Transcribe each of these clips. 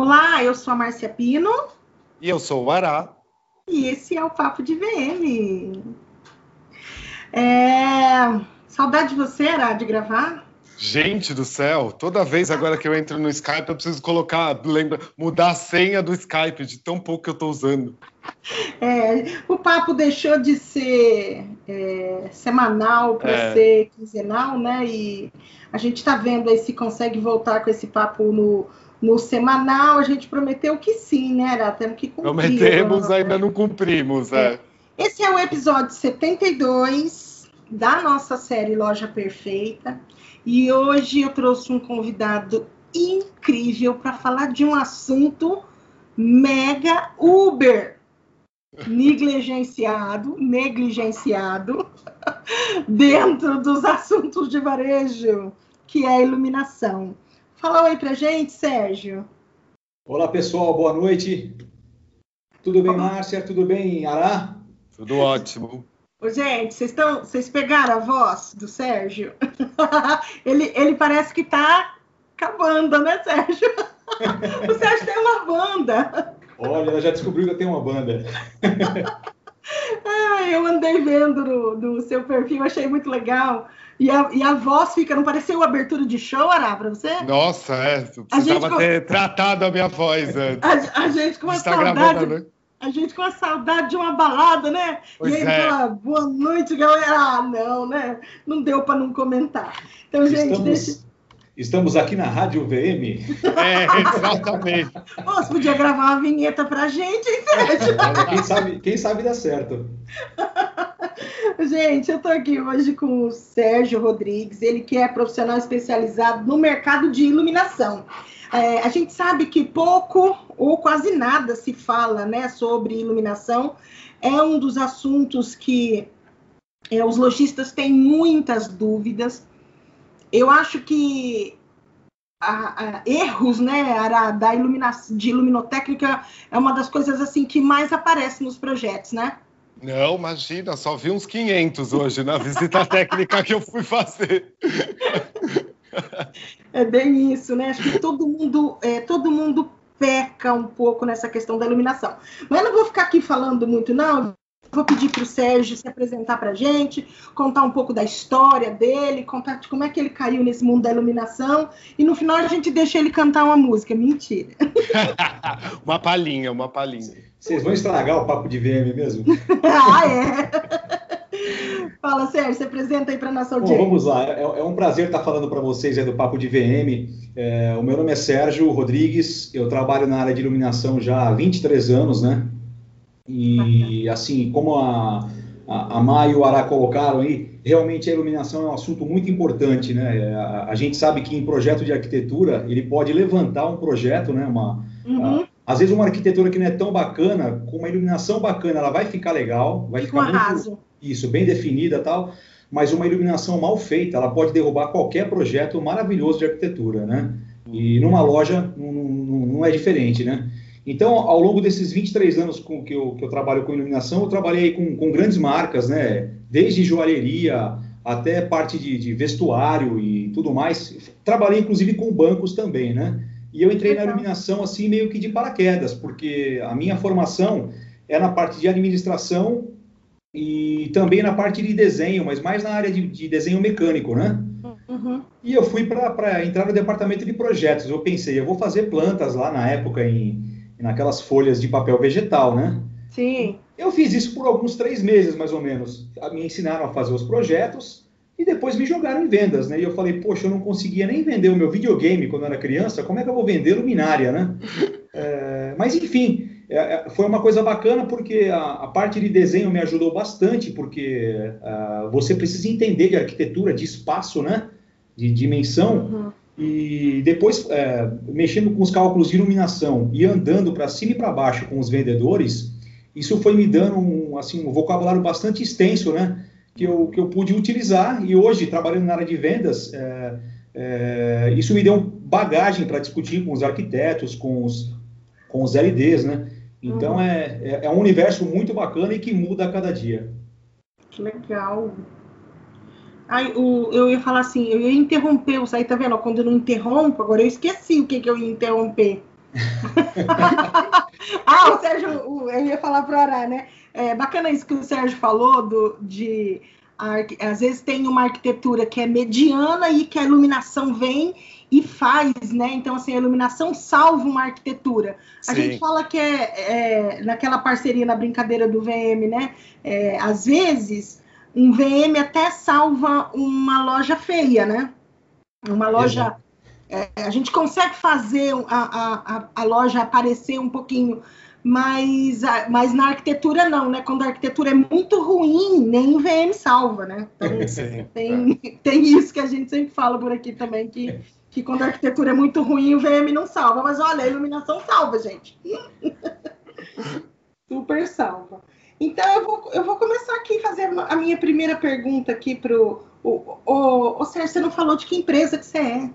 Olá, eu sou a Márcia Pino. E eu sou o Ará. E esse é o Papo de VM. É... Saudade de você, Ará, de gravar? Gente do céu, toda vez agora que eu entro no Skype, eu preciso colocar, lembra, mudar a senha do Skype, de tão pouco que eu estou usando. É, o papo deixou de ser é, semanal para é. ser quinzenal, né? E a gente está vendo aí se consegue voltar com esse papo no, no semanal. A gente prometeu que sim, né? Era, temos que cumprir. Prometemos, ainda não cumprimos, é. é. Esse é o episódio 72 da nossa série Loja Perfeita. E hoje eu trouxe um convidado incrível para falar de um assunto mega Uber negligenciado, negligenciado dentro dos assuntos de varejo, que é a iluminação. Fala oi pra gente, Sérgio. Olá, pessoal, boa noite. Tudo bem, Márcia? Tudo bem, Ará? Tudo ótimo. Ô, gente, vocês estão, vocês pegaram a voz do Sérgio? ele, ele parece que tá acabando, né, Sérgio? o Sérgio tem uma banda. Olha, ela já descobriu que eu tenho uma banda. ah, eu andei vendo no, no, seu perfil, achei muito legal. E a, e a voz fica, não pareceu abertura de show, Ará, pra você? Nossa, é. Precisava ter tratado a minha voz antes. A, a gente com uma tá saudade. Né? a gente com a saudade de uma balada, né? Pois e aí é. fala, boa noite, galera. Ah, não, né? Não deu para não comentar. Então, gente, estamos, deixa... estamos aqui na Rádio VM. É, exatamente. você podia gravar uma vinheta pra gente, hein, Sérgio? quem sabe, quem sabe dá certo. Gente, eu tô aqui hoje com o Sérgio Rodrigues, ele que é profissional especializado no mercado de iluminação. É, a gente sabe que pouco ou quase nada se fala né, sobre iluminação. É um dos assuntos que é, os lojistas têm muitas dúvidas. Eu acho que a, a, erros né, a, da iluminação, de iluminotécnica é uma das coisas assim que mais aparece nos projetos, né? Não, imagina, só vi uns 500 hoje na visita técnica que eu fui fazer. É bem isso, né? Acho que todo mundo, é, todo mundo peca um pouco nessa questão da iluminação. Mas eu não vou ficar aqui falando muito, não. Vou pedir para o Sérgio se apresentar para a gente, contar um pouco da história dele, contar de como é que ele caiu nesse mundo da iluminação. E no final a gente deixa ele cantar uma música. Mentira. uma palhinha, uma palhinha. Vocês vão estragar o papo de VM mesmo? ah, é. Fala, Sérgio, se apresenta aí para nossa audiência. Bom, vamos lá, é, é, um prazer estar falando para vocês do Papo de VM. É, o meu nome é Sérgio Rodrigues, eu trabalho na área de iluminação já há 23 anos, né? E assim, como a, a, a Mai e o Ará colocaram aí, realmente a iluminação é um assunto muito importante, né? A, a, gente sabe que em projeto de arquitetura, ele pode levantar um projeto, né? Uma, uhum. a, às vezes uma arquitetura que não é tão bacana, com uma iluminação bacana, ela vai ficar legal, vai Fica ficar um muito, isso, bem definida tal, mas uma iluminação mal feita, ela pode derrubar qualquer projeto maravilhoso de arquitetura, né? E numa loja não, não, não é diferente, né? Então, ao longo desses 23 anos com, que, eu, que eu trabalho com iluminação, eu trabalhei com, com grandes marcas, né? Desde joalheria até parte de, de, vestuário e tudo mais. Trabalhei, inclusive, com bancos também, né? E eu entrei na iluminação, assim, meio que de paraquedas, porque a minha formação é na parte de administração e também na parte de desenho, mas mais na área de, de desenho mecânico, né? Uhum. E eu fui para entrar no departamento de projetos. Eu pensei, eu vou fazer plantas lá na época em naquelas folhas de papel vegetal, né? Sim. Eu fiz isso por alguns três meses, mais ou menos. Me ensinaram a fazer os projetos e depois me jogaram em vendas, né? E eu falei, poxa, eu não conseguia nem vender o meu videogame quando eu era criança, como é que eu vou vender luminária, né? é, mas enfim, é, foi uma coisa bacana porque a, a, parte de desenho me ajudou bastante, porque uh, você precisa entender de arquitetura, de espaço, né? De dimensão. Uhum. E depois, é, mexendo com os cálculos de iluminação e andando para cima e para baixo com os vendedores, isso foi me dando um, assim, um vocabulário bastante extenso, né? Que eu, que eu pude utilizar. E hoje, trabalhando na área de vendas, é, é, isso me deu bagagem para discutir com os arquitetos, com os, com os LDs, né? Então uhum. é, é, é, um universo muito bacana e que muda a cada dia. Que legal. Ai, o, eu ia falar assim, eu ia interromper, aí tá vendo? Quando eu não interrompo, agora eu esqueci o que, que eu ia interromper. ah, o Sérgio, eu ia falar para o Ará, né? É bacana isso que o Sérgio falou do, de às vezes tem uma arquitetura que é mediana e que a iluminação vem e faz, né? Então, assim, a iluminação salva uma arquitetura. A Sim. gente fala que é, é, naquela parceria, na brincadeira do VM, né? É, às vezes, um VM até salva uma loja feia, né? Uma loja. É, a gente consegue fazer a, a, a, loja aparecer um pouquinho mas, mas na arquitetura não, né? Quando a arquitetura é muito ruim, nem o VM salva, né? Então, Sim, tem, tem isso que a gente sempre fala por aqui também, que, que quando a arquitetura é muito ruim, o VM não salva. Mas olha, a iluminação salva, gente. Super salva. Então, eu vou, eu vou começar aqui fazer a minha primeira pergunta aqui para o... O, Sérgio, você não falou de que empresa que você é.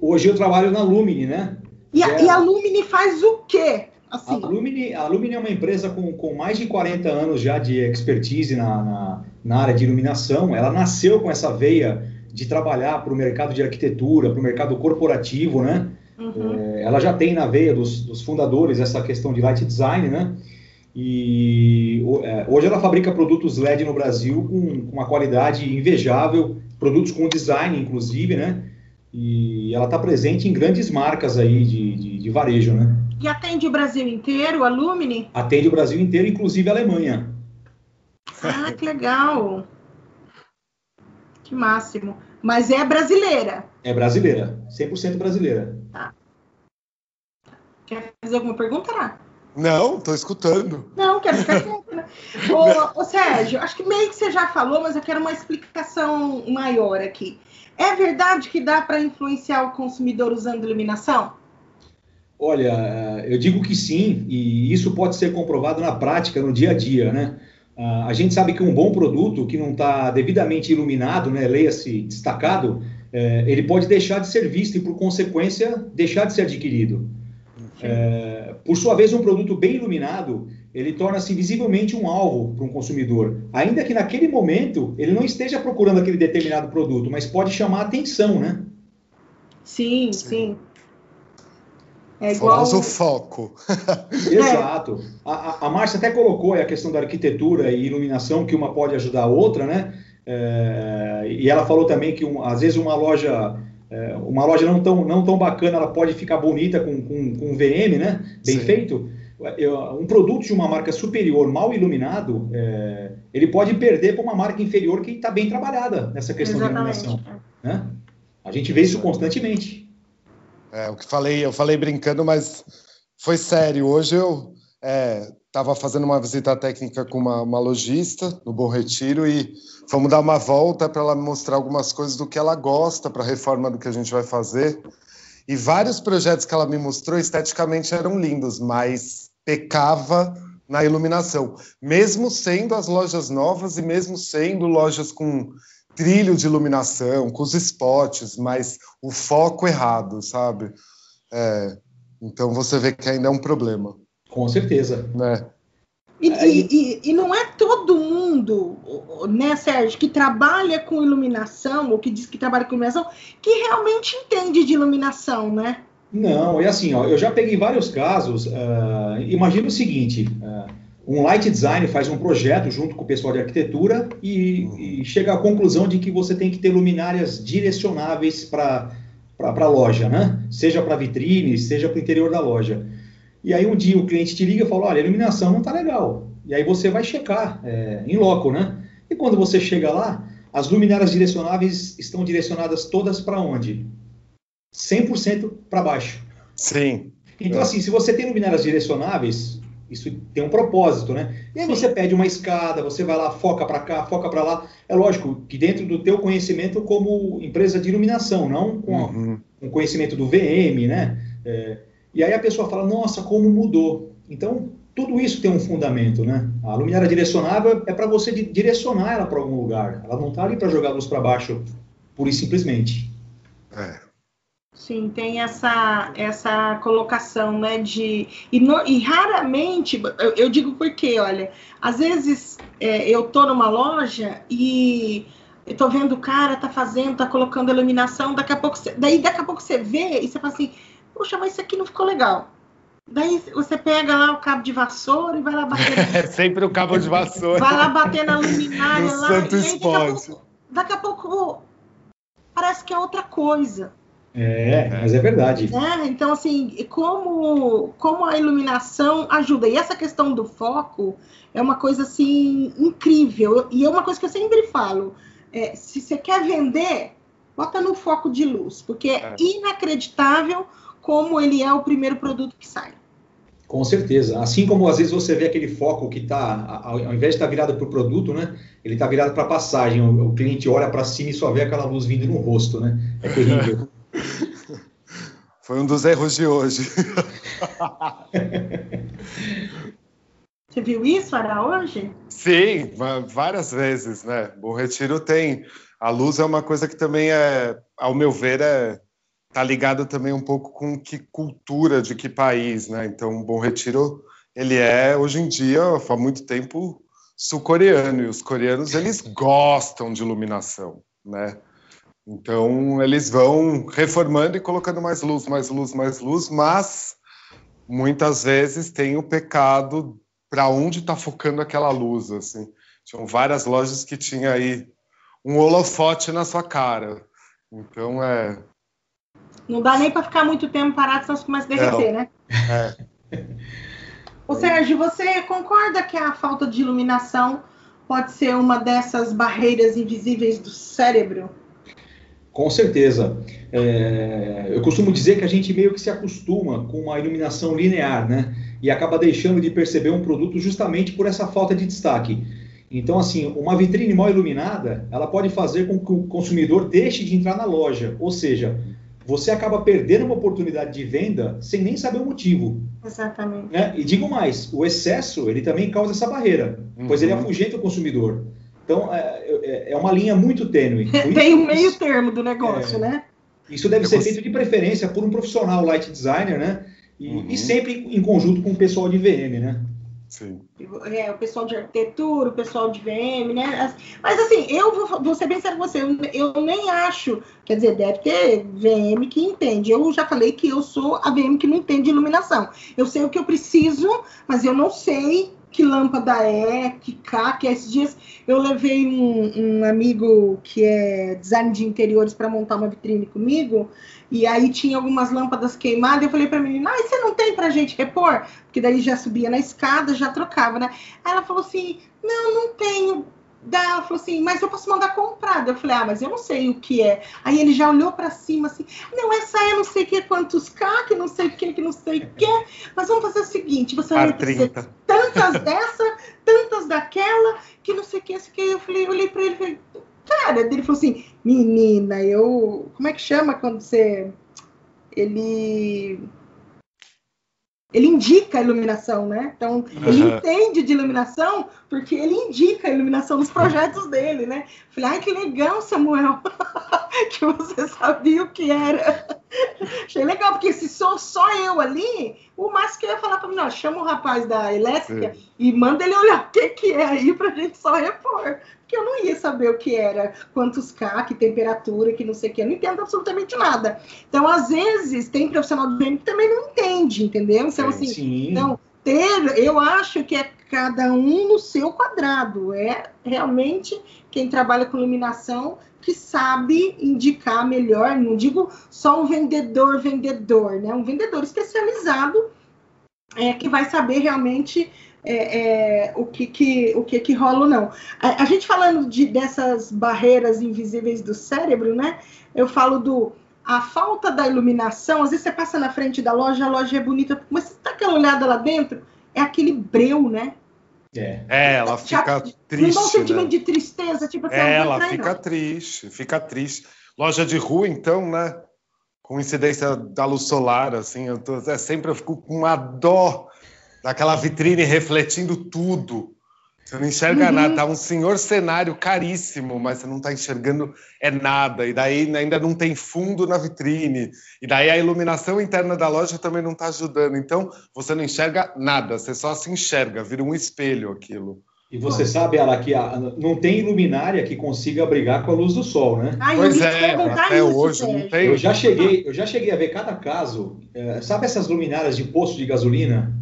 Hoje eu trabalho na Lumine, né? E a, é... e a Lumine faz o quê? Assim. A, Lumine, a Lumine é uma empresa com, com mais de 40 anos já de expertise na, na, na área de iluminação. Ela nasceu com essa veia de trabalhar para o mercado de arquitetura, para o mercado corporativo, né? Uhum. É, ela já tem na veia dos, dos, fundadores essa questão de light design, né? E é, hoje ela fabrica produtos LED no Brasil com, com uma qualidade invejável, produtos com design, inclusive, né? E ela está presente em grandes marcas aí de, de, de varejo, né? E atende o Brasil inteiro, a Lumine? Atende o Brasil inteiro, inclusive a Alemanha. Ah, que legal! Que máximo. Mas é brasileira? É brasileira, 100% brasileira. Tá. Quer fazer alguma pergunta, Rá? Não, estou escutando. Não, quero ficar quieto, né? ô, ô, Sérgio, acho que meio que você já falou, mas eu quero uma explicação maior aqui. É verdade que dá para influenciar o consumidor usando iluminação? Olha, eu digo que sim, e isso pode ser comprovado na prática, no dia a dia, né? Ah, a gente sabe que um bom produto que não está devidamente iluminado, né, leia-se destacado, é, ele pode deixar de ser visto e, por consequência, deixar de ser adquirido. É, por sua vez, um produto bem iluminado, ele torna-se visivelmente um alvo para um consumidor, ainda que naquele momento ele não esteja procurando aquele determinado produto, mas pode chamar a atenção, né? Sim, sim. É igual... o foco. Exato. A, a Márcia até colocou a questão da arquitetura e iluminação, que uma pode ajudar a outra, né? É, e ela falou também que um, às vezes uma loja é, uma loja não tão, não tão bacana, ela pode ficar bonita com, com, com VM, né? Bem Sim. feito. Um produto de uma marca superior, mal iluminado, é, ele pode perder para uma marca inferior que está bem trabalhada nessa questão Exatamente. de iluminação. Né? A gente vê isso constantemente. É, o que falei, eu falei brincando, mas foi sério. Hoje eu estava fazendo uma visita técnica com uma, uma lojista no Bom Retiro e fomos dar uma volta para ela mostrar algumas coisas do que ela gosta para a reforma do que a gente vai fazer. E vários projetos que ela me mostrou esteticamente eram lindos, mas pecava na iluminação, mesmo sendo as lojas novas e mesmo sendo lojas com trilho de iluminação, com os spots, mas o foco errado, sabe? É, então você vê que ainda é um problema. Com certeza. Né? E, e, e, não é todo mundo, né, Sérgio, que trabalha com iluminação, ou que diz que trabalha com iluminação, que realmente entende de iluminação, né? Não, é assim, ó, eu já peguei vários casos. Uh, imagina o seguinte: uh, um light design faz um projeto junto com o pessoal de arquitetura e, e chega à conclusão de que você tem que ter luminárias direcionáveis para a loja, né? Seja para vitrine, seja para o interior da loja. E aí um dia o cliente te liga e fala, olha, a iluminação não está legal. E aí você vai checar é, em loco, né? E quando você chega lá, as luminárias direcionáveis estão direcionadas todas para onde? 100% para baixo. Sim. Então, é. assim, se você tem luminárias direcionáveis, isso tem um propósito, né? E aí você pede uma escada, você vai lá, foca para cá, foca para lá. É lógico que dentro do teu conhecimento como empresa de iluminação, não com uhum. um conhecimento do VM, né? É, e aí a pessoa fala, nossa, como mudou. Então, tudo isso tem um fundamento, né? A luminária direcionável é para você direcionar ela para algum lugar. Ela não está ali para jogar luz para baixo, pura e simplesmente. É. Sim, tem essa, essa colocação, né, de... E, no, e raramente, eu, eu, digo porque, olha, às vezes é, eu tô numa loja e eu tô vendo o cara tá fazendo, tá colocando iluminação, daqui a pouco, você, daí daqui a pouco você vê e você fala assim, poxa, mas isso aqui não ficou legal. Daí você pega lá o cabo de vassoura e vai lá bater. É sempre o cabo de vassoura. Vai lá bater na luminária no lá. Santo e aí, daqui, a pouco, daqui a pouco parece que é outra coisa. É, mas é verdade. É, então, assim, como, como a iluminação ajuda. E essa questão do foco é uma coisa, assim, incrível. E é uma coisa que eu sempre falo. É, se você quer vender, bota no foco de luz. Porque é, é inacreditável como ele é o primeiro produto que sai. Com certeza. Assim como às vezes você vê aquele foco que está, ao invés de estar tá virado para o produto, né? Ele está virado para a passagem. O, o, cliente olha para cima e só vê aquela luz vindo no rosto, né? É terrível. Foi um dos erros de hoje. Você viu isso, Ara, hoje? Sim, várias vezes, né? Bom Retiro tem. A luz é uma coisa que também é, ao meu ver, é tá ligado também um pouco com que cultura de que país, né? Então, Bom Retiro, ele é hoje em dia, há muito tempo, sul-coreano e os coreanos eles gostam de iluminação, né? Então, eles vão reformando e colocando mais luz, mais luz, mais luz, mas muitas vezes tem o pecado para onde está focando aquela luz, assim. Tinham várias lojas que tinha aí um holofote na sua cara. Então, é... Não dá nem para ficar muito tempo parado, senão você começa a derreter, Não. né? É. Ô, Sérgio, você concorda que a falta de iluminação pode ser uma dessas barreiras invisíveis do cérebro? Com certeza. É, eu costumo dizer que a gente meio que se acostuma com uma iluminação linear, né? E acaba deixando de perceber um produto justamente por essa falta de destaque. Então, assim, uma vitrine mal iluminada, ela pode fazer com que o consumidor deixe de entrar na loja. Ou seja, você acaba perdendo uma oportunidade de venda sem nem saber o motivo. Exatamente. Né? E digo mais, o excesso, ele também causa essa barreira, uhum. pois ele uhum. afugenta o consumidor. Então, é, é, é uma linha muito tênue. Tem o um meio termo do negócio, é, né? Isso deve ser feito de preferência por um profissional light designer, né? E, uhum. e sempre em conjunto com o pessoal de VM, né? Sim. É, o pessoal de arquitetura, o pessoal de VM, né? Mas assim, eu vou, vou ser bem sério com você, eu, eu, nem acho, quer dizer, deve ter VM que entende. Eu já falei que eu sou a VM que não entende iluminação. Eu sei o que eu preciso, mas eu não sei que lâmpada é, que cá, que esses dias eu levei um, um amigo que é design de interiores para montar uma vitrine comigo, e aí tinha algumas lâmpadas queimadas, eu falei para a menina, ah, você não tem para gente repor? Porque daí já subia na escada, já trocava, né? Aí ela falou assim, não, não tenho. Daí ela falou assim, mas eu posso mandar comprada. Eu falei, ah, mas eu não sei o que é. Aí ele já olhou para cima assim, não, essa é não sei o que, quantos K, que não sei o que, que não sei o que. Mas vamos fazer o seguinte, você vai ter tantas dessa, tantas daquela, que não sei o que, esse que. Eu falei, eu olhei para ele e falei, cara, ele falou assim, menina, eu. Como é que chama quando você. Ele ele indica a iluminação, né? Então, ele uhum. entende de iluminação porque ele indica a iluminação nos projetos dele, né? Falei, ai, que legal, Samuel, que você sabia o que era. Achei legal, porque se sou só eu ali, o máximo que ia falar para mim, não, chama o rapaz da elétrica Sim. e manda ele olhar o que, que é aí para a gente só repor que eu não ia saber o que era, quantos K, que temperatura, que não sei o que, eu não entendo absolutamente nada. Então, às vezes, tem profissional do que também não entende, entendeu? Então, assim, Sim. então, ter, eu acho que é cada um no seu quadrado, é realmente quem trabalha com iluminação que sabe indicar melhor, não digo só um vendedor, vendedor, né? Um vendedor especializado é, que vai saber realmente é, é, o, que, que, o que, que rola ou não. A, a, gente falando de, dessas barreiras invisíveis do cérebro, né? Eu falo do a falta da iluminação. Às vezes você passa na frente da loja, a loja é bonita, mas você tá aquela olhada lá dentro, é aquele breu, né? É, é ela fica Já, triste. Não um sentimento né? de tristeza, tipo, é, ela fica não. triste, fica triste. Loja de rua, então, né? Com incidência da luz solar, assim, eu tô, é, sempre eu fico com uma dó daquela vitrine refletindo tudo. Você não enxerga uhum. nada, tá um senhor cenário caríssimo, mas você não está enxergando é nada. E daí ainda não tem fundo na vitrine. E daí a iluminação interna da loja também não está ajudando. Então você não enxerga nada, você só se enxerga, vira um espelho aquilo. E você sabe, ela que a, não tem luminária que consiga brigar com a luz do sol, né? Ai, pois é, até isso, hoje não tem. Eu já cheguei, eu já cheguei a ver cada caso. É, sabe essas luminárias de posto de gasolina?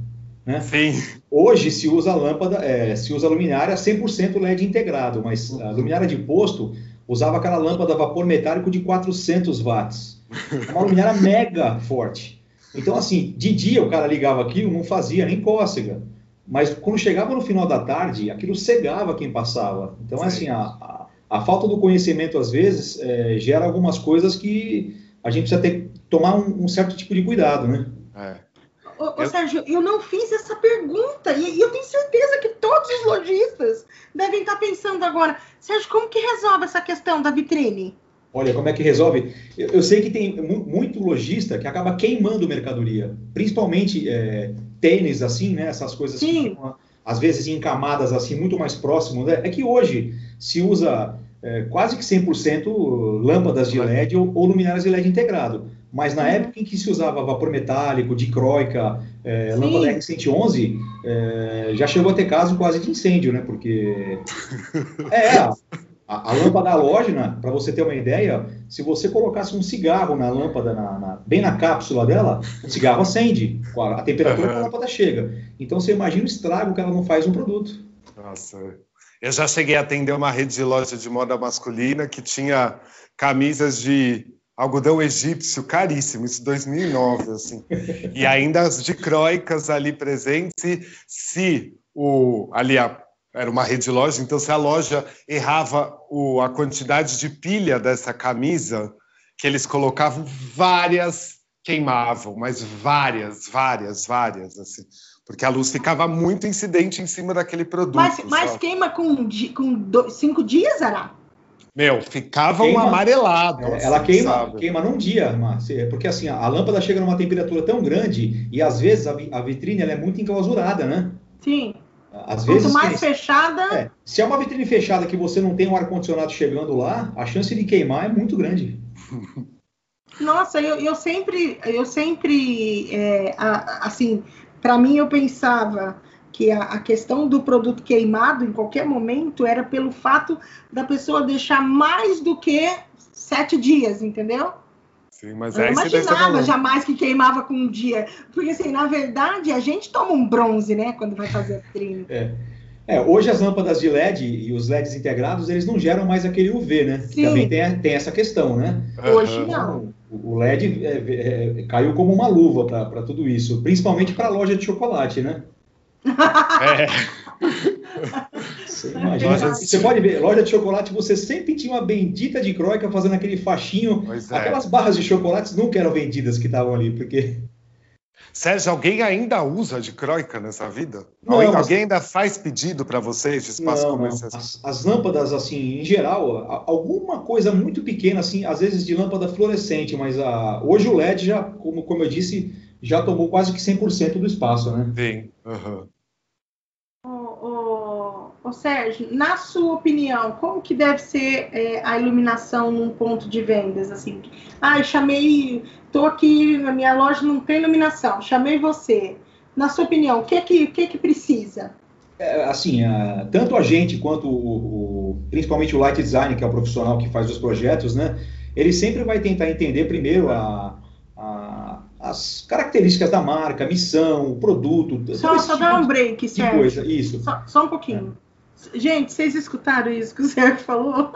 Né? Sim. Hoje se usa lâmpada, é, se usa luminária 100% LED integrado, mas a luminária de posto usava aquela lâmpada a vapor metálico de 400 watts. Uma luminária mega forte. Então, assim, de dia o cara ligava aquilo, não fazia nem cócega. Mas quando chegava no final da tarde, aquilo cegava quem passava. Então, Sim. assim, a, a, a, falta do conhecimento, às vezes, é, gera algumas coisas que a gente precisa ter, tomar um, um certo tipo de cuidado, né? É. Ô, ô eu... Sérgio, eu não fiz essa pergunta e, e, eu tenho certeza que todos os lojistas devem estar pensando agora, Sérgio, como que resolve essa questão da vitrine? Olha, como é que resolve? Eu, eu sei que tem muito lojista que acaba queimando mercadoria, principalmente é, tênis, assim, né? Essas coisas Sim. que ficam, às vezes em camadas assim muito mais próximo. Né? É que hoje se usa é, quase que 100% lâmpadas de LED ou, ou luminárias de LED integrado. Mas na uhum. época em que se usava vapor metálico, dicróica, é, lâmpada R111, é, já chegou a ter caso quase de incêndio, né? Porque. É, a, a lâmpada halógena, para você ter uma ideia, se você colocasse um cigarro na lâmpada, na, na, bem na cápsula dela, o cigarro acende, a, a temperatura uhum. da lâmpada chega. Então você imagina o estrago que ela não faz no produto. Nossa. Eu já cheguei a atender uma rede de loja de moda masculina que tinha camisas de algodão egípcio caríssimo, isso 2009, assim. E ainda as dicróicas ali presentes, e se o ali a, era uma rede de loja, então se a loja errava o, a quantidade de pilha dessa camisa, que eles colocavam várias queimavam, mas várias, várias, várias, assim, porque a luz ficava muito incidente em cima daquele produto. Mas, mas queima com, com dois, cinco dias, Ará? Meu, ficava queima, um amarelado. É, assim, ela queima, sabe? queima num dia, Márcia, porque assim, a lâmpada chega numa temperatura tão grande e às vezes a, a vitrine é muito enclausurada, né? Sim. Às Quanto vezes, mais fechada. É, se é uma vitrine fechada que você não tem um ar-condicionado chegando lá, a chance de queimar é muito grande. Nossa, eu, eu sempre, eu sempre, é, a, assim, para mim eu pensava que a, a, questão do produto queimado em qualquer momento era pelo fato da pessoa deixar mais do que sete dias, entendeu? Sim, mas eu imaginava jamais que queimava com um dia, porque assim, na verdade, a gente toma um bronze, né, quando vai fazer a vitrine. É. É, hoje as lâmpadas de LED e os LEDs integrados, eles não geram mais aquele UV, né? Sim. Também tem, tem essa questão, né? Hoje não. O LED é, é, caiu como uma luva para tudo isso, principalmente para a loja de chocolate, né? É. Você, imagina, você pode ver, loja de chocolate, você sempre tinha uma bendita de croica fazendo aquele faixinho. É. Aquelas barras de chocolates nunca eram vendidas que estavam ali, porque. Sérgio, alguém ainda usa de croica nessa vida? Não, alguém, mas... alguém, ainda faz pedido para vocês de espaço não, comercial? As, as, lâmpadas, assim, em geral, alguma coisa muito pequena, assim, às vezes de lâmpada fluorescente, mas a, hoje o LED já, como, como eu disse, já tomou quase que 100% do espaço, né? Sim. Uhum. Sérgio, na sua opinião, como que deve ser é, a iluminação num ponto de vendas? Assim, ah, chamei, estou aqui na minha loja não tem iluminação, chamei você. Na sua opinião, o que que, que, que precisa? É, assim, a, tanto a gente quanto o, o, principalmente o light design, que é o profissional que faz os projetos, né? Ele sempre vai tentar entender primeiro a, a as características da marca, missão, o produto. Só, só tipo dar um break, Sérgio. Coisa. Isso. Só, só um pouquinho. Gente, vocês escutaram isso que o Sérgio falou?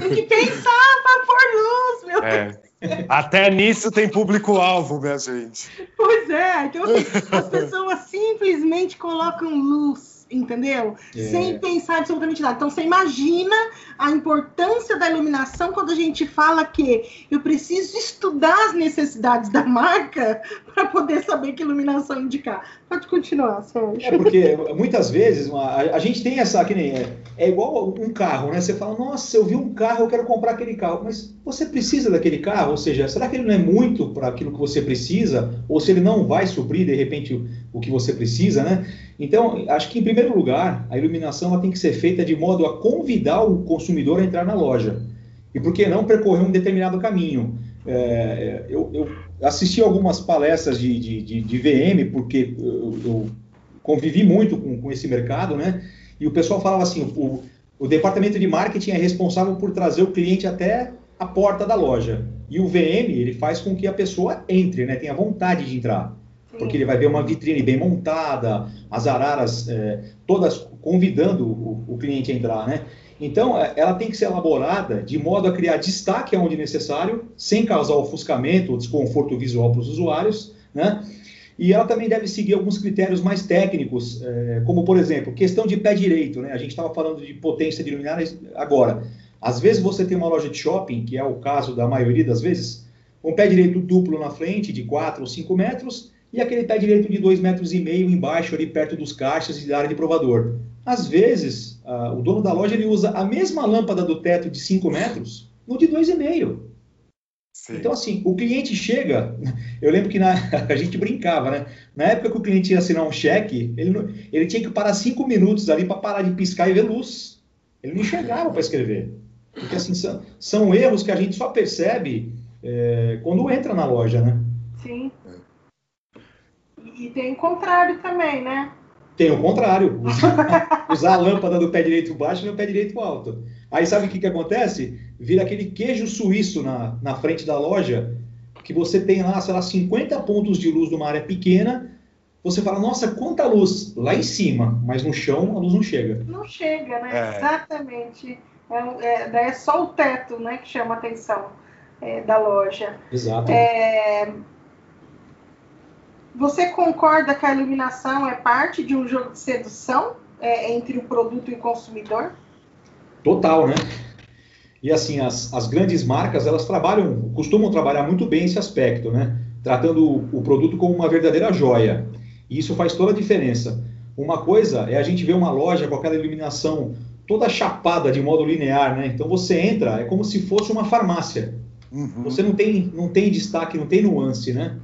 tem que pensar para pôr luz, meu é. Até nisso tem público-alvo, minha gente. Pois é, então assim, as pessoas simplesmente colocam luz entendeu? É. Sem pensar absolutamente nada. Então, você imagina a importância da iluminação quando a gente fala que eu preciso estudar as necessidades da marca para poder saber que iluminação indicar. Pode continuar, Sérgio. É porque muitas vezes uma, a, gente tem essa, que nem é, é igual um carro, né? Você fala, nossa, eu vi um carro, eu quero comprar aquele carro, mas você precisa daquele carro? Ou seja, será que ele não é muito para aquilo que você precisa? Ou se ele não vai suprir, de repente, o, que você precisa, né? Então, acho que em primeiro lugar, a iluminação tem que ser feita de modo a convidar o consumidor a entrar na loja. E por que não percorrer um determinado caminho? É, eu, eu, assisti algumas palestras de, de, de, de VM, porque eu, eu, convivi muito com, com esse mercado, né? E o pessoal falava assim, o, o departamento de marketing é responsável por trazer o cliente até a porta da loja. E o VM, ele faz com que a pessoa entre, né? Tenha vontade de entrar. Sim. Porque ele vai ver uma vitrine bem montada, as araras é, todas convidando o, o, cliente a entrar, né? Então, é, ela tem que ser elaborada de modo a criar destaque onde necessário, sem causar ofuscamento ou desconforto visual para os usuários, né? E ela também deve seguir alguns critérios mais técnicos, é, como, por exemplo, questão de pé direito, né? A gente estava falando de potência de luminárias agora. Às vezes você tem uma loja de shopping, que é o caso da maioria das vezes, um pé direito duplo na frente, de 4 ou 5 metros, e aquele pé direito de 2,5 metros e meio embaixo, ali perto dos caixas e da área de provador. Às vezes, uh, o dono da loja ele usa a mesma lâmpada do teto de 5 metros no de 2,5. Então, assim, o cliente chega. Eu lembro que na, a gente brincava, né? Na época que o cliente ia assinar um cheque, ele, ele tinha que parar cinco minutos ali para parar de piscar e ver luz. Ele não enxergava para escrever. Porque, assim, são, são, erros que a gente só percebe é, quando entra na loja, né? Sim. E tem o contrário também, né? Tem o contrário. Usar, usar a lâmpada do pé direito baixo no pé direito alto. Aí sabe o que, que acontece? Vira aquele queijo suíço na, na frente da loja, que você tem lá, sei lá, 50 pontos de luz numa área pequena. Você fala, nossa, quanta luz lá em cima, mas no chão a luz não chega. Não chega, né? É. Exatamente. É, é, daí é só o teto né, que chama a atenção é, da loja. Exato. É, você concorda que a iluminação é parte de um jogo de sedução é, entre o produto e o consumidor? Total, né? E assim, as, as grandes marcas, elas trabalham, costumam trabalhar muito bem esse aspecto, né? Tratando o, o produto como uma verdadeira joia. E isso faz toda a diferença. Uma coisa é a gente ver uma loja com aquela iluminação toda chapada de modo linear, né? Então você entra, é como se fosse uma farmácia. Uhum. Você não tem, não tem destaque, não tem nuance, né?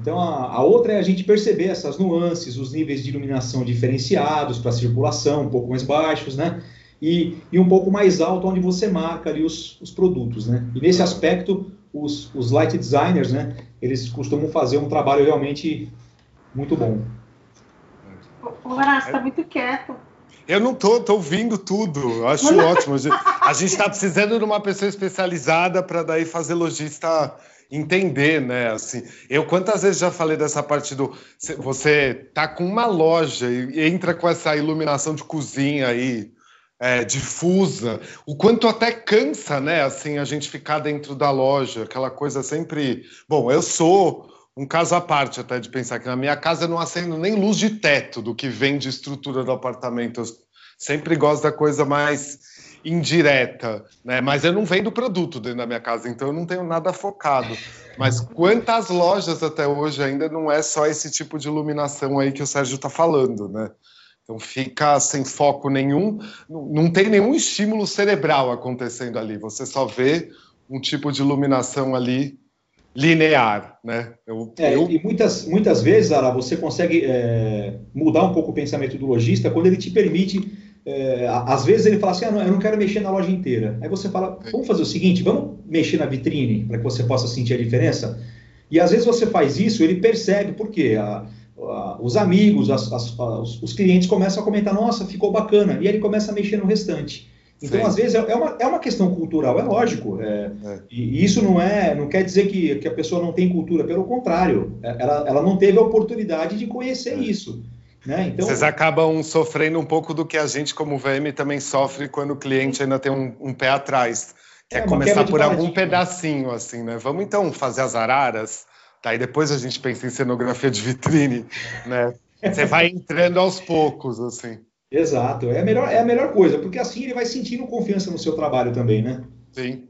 Então a, a, outra é a gente perceber essas nuances, os níveis de iluminação diferenciados para circulação, um pouco mais baixos, né? e, e um pouco mais alto onde você marca ali os, os produtos, né? E nesse aspecto, os, os light designers, né, eles costumam fazer um trabalho realmente muito bom. O Horácio está muito quieto. Eu não tô, tô ouvindo tudo. Eu acho ótimo. A gente está precisando de uma pessoa especializada para daí fazer lojista entender, né? Assim, eu quantas vezes já falei dessa parte do você tá com uma loja e entra com essa iluminação de cozinha aí é, difusa, o quanto até cansa, né? Assim, a gente ficar dentro da loja, aquela coisa sempre. Bom, eu sou um caso à parte até de pensar que na minha casa eu não acendo nem luz de teto do que vem de estrutura do apartamento. Eu sempre gosto da coisa mais indireta, né? Mas eu não vendo produto dentro da minha casa, então eu não tenho nada focado. Mas quantas lojas até hoje ainda não é só esse tipo de iluminação aí que o Sérgio está falando, né? Então fica sem foco nenhum, não tem nenhum estímulo cerebral acontecendo ali. Você só vê um tipo de iluminação ali linear, né? Eu, é, eu... E muitas, muitas vezes, Ara, você consegue é, mudar um pouco o pensamento do lojista quando ele te permite. É, às vezes ele fala assim, ah, não, eu não quero mexer na loja inteira. Aí você fala, vamos fazer o seguinte, vamos mexer na vitrine para que você possa sentir a diferença. E às vezes você faz isso, ele percebe por quê? A, os amigos, as, as, os clientes começam a comentar, nossa, ficou bacana, e ele começa a mexer no restante. Então, Sim. às vezes, é, é uma, é uma questão cultural, é lógico. É, é. E isso não é, não quer dizer que, que a pessoa não tem cultura, pelo contrário, é, ela, ela não teve a oportunidade de conhecer é. isso. Né? Então, Vocês acabam sofrendo um pouco do que a gente, como VM, também sofre quando o cliente ainda tem um, um pé atrás. Quer é, começar por algum pedacinho, assim, né? Vamos então fazer as araras Aí depois a gente pensa em cenografia de vitrine, né? Você vai entrando aos poucos, assim. Exato, é a melhor, é a melhor coisa, porque assim ele vai sentindo confiança no seu trabalho também, né? Sim.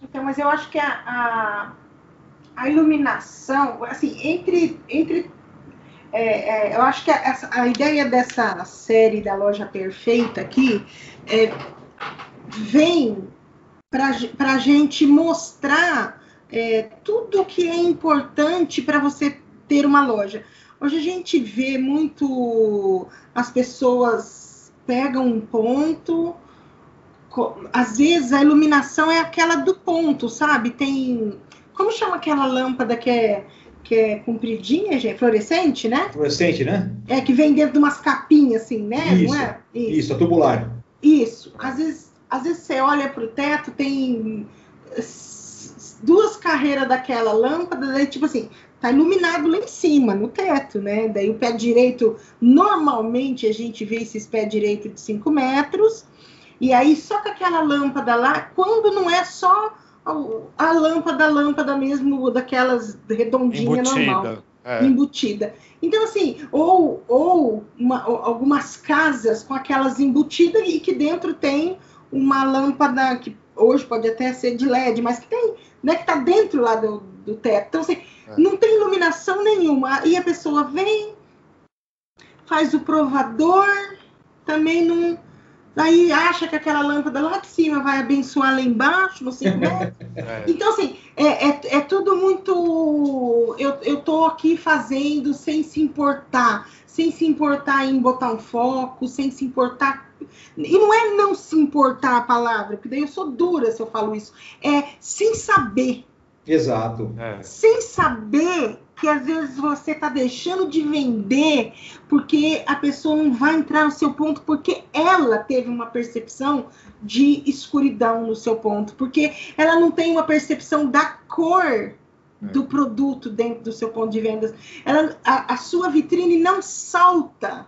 Então, mas eu acho que a, a, a iluminação, assim, entre, entre é, é, eu acho que a, a, ideia dessa série da loja perfeita aqui é, vem para a gente mostrar é, tudo que é importante para você ter uma loja. Hoje a gente vê muito as pessoas pegam um ponto, às vezes a iluminação é aquela do ponto, sabe? Tem como chama aquela lâmpada que é que é compridinha, gente, fluorescente, né? Fluorescente, né? É, que vem dentro de umas capinhas, assim, né? Isso, é? isso. isso, a tubular. Isso. Às vezes, às vezes você olha para o teto, tem duas carreiras daquela lâmpada, daí, tipo assim, tá iluminado lá em cima, no teto, né? Daí o pé direito, normalmente a gente vê esses pés direito de 5 metros, e aí só com aquela lâmpada lá, quando não é só a, lâmpada, a lâmpada mesmo, daquelas redondinha normal. É. Embutida. Então, assim, ou, ou, uma, ou, algumas casas com aquelas embutidas e que dentro tem uma lâmpada que hoje pode até ser de LED, mas que tem, né, que tá dentro lá do, do teto. Então, assim, é. não tem iluminação nenhuma. E a pessoa vem, faz o provador, também não Daí acha que aquela lâmpada lá de cima vai abençoar lá embaixo, no 5 metros. É. Então, assim, é, é, é, tudo muito. Eu, eu tô aqui fazendo sem se importar, sem se importar em botar um foco, sem se importar. E não é não se importar a palavra, porque daí eu sou dura se eu falo isso. É sem saber. Exato. É. Sem saber que às vezes você está deixando de vender porque a pessoa não vai entrar no seu ponto porque ela teve uma percepção de escuridão no seu ponto, porque ela não tem uma percepção da cor do é. produto dentro do seu ponto de vendas. Ela, a, a sua vitrine não salta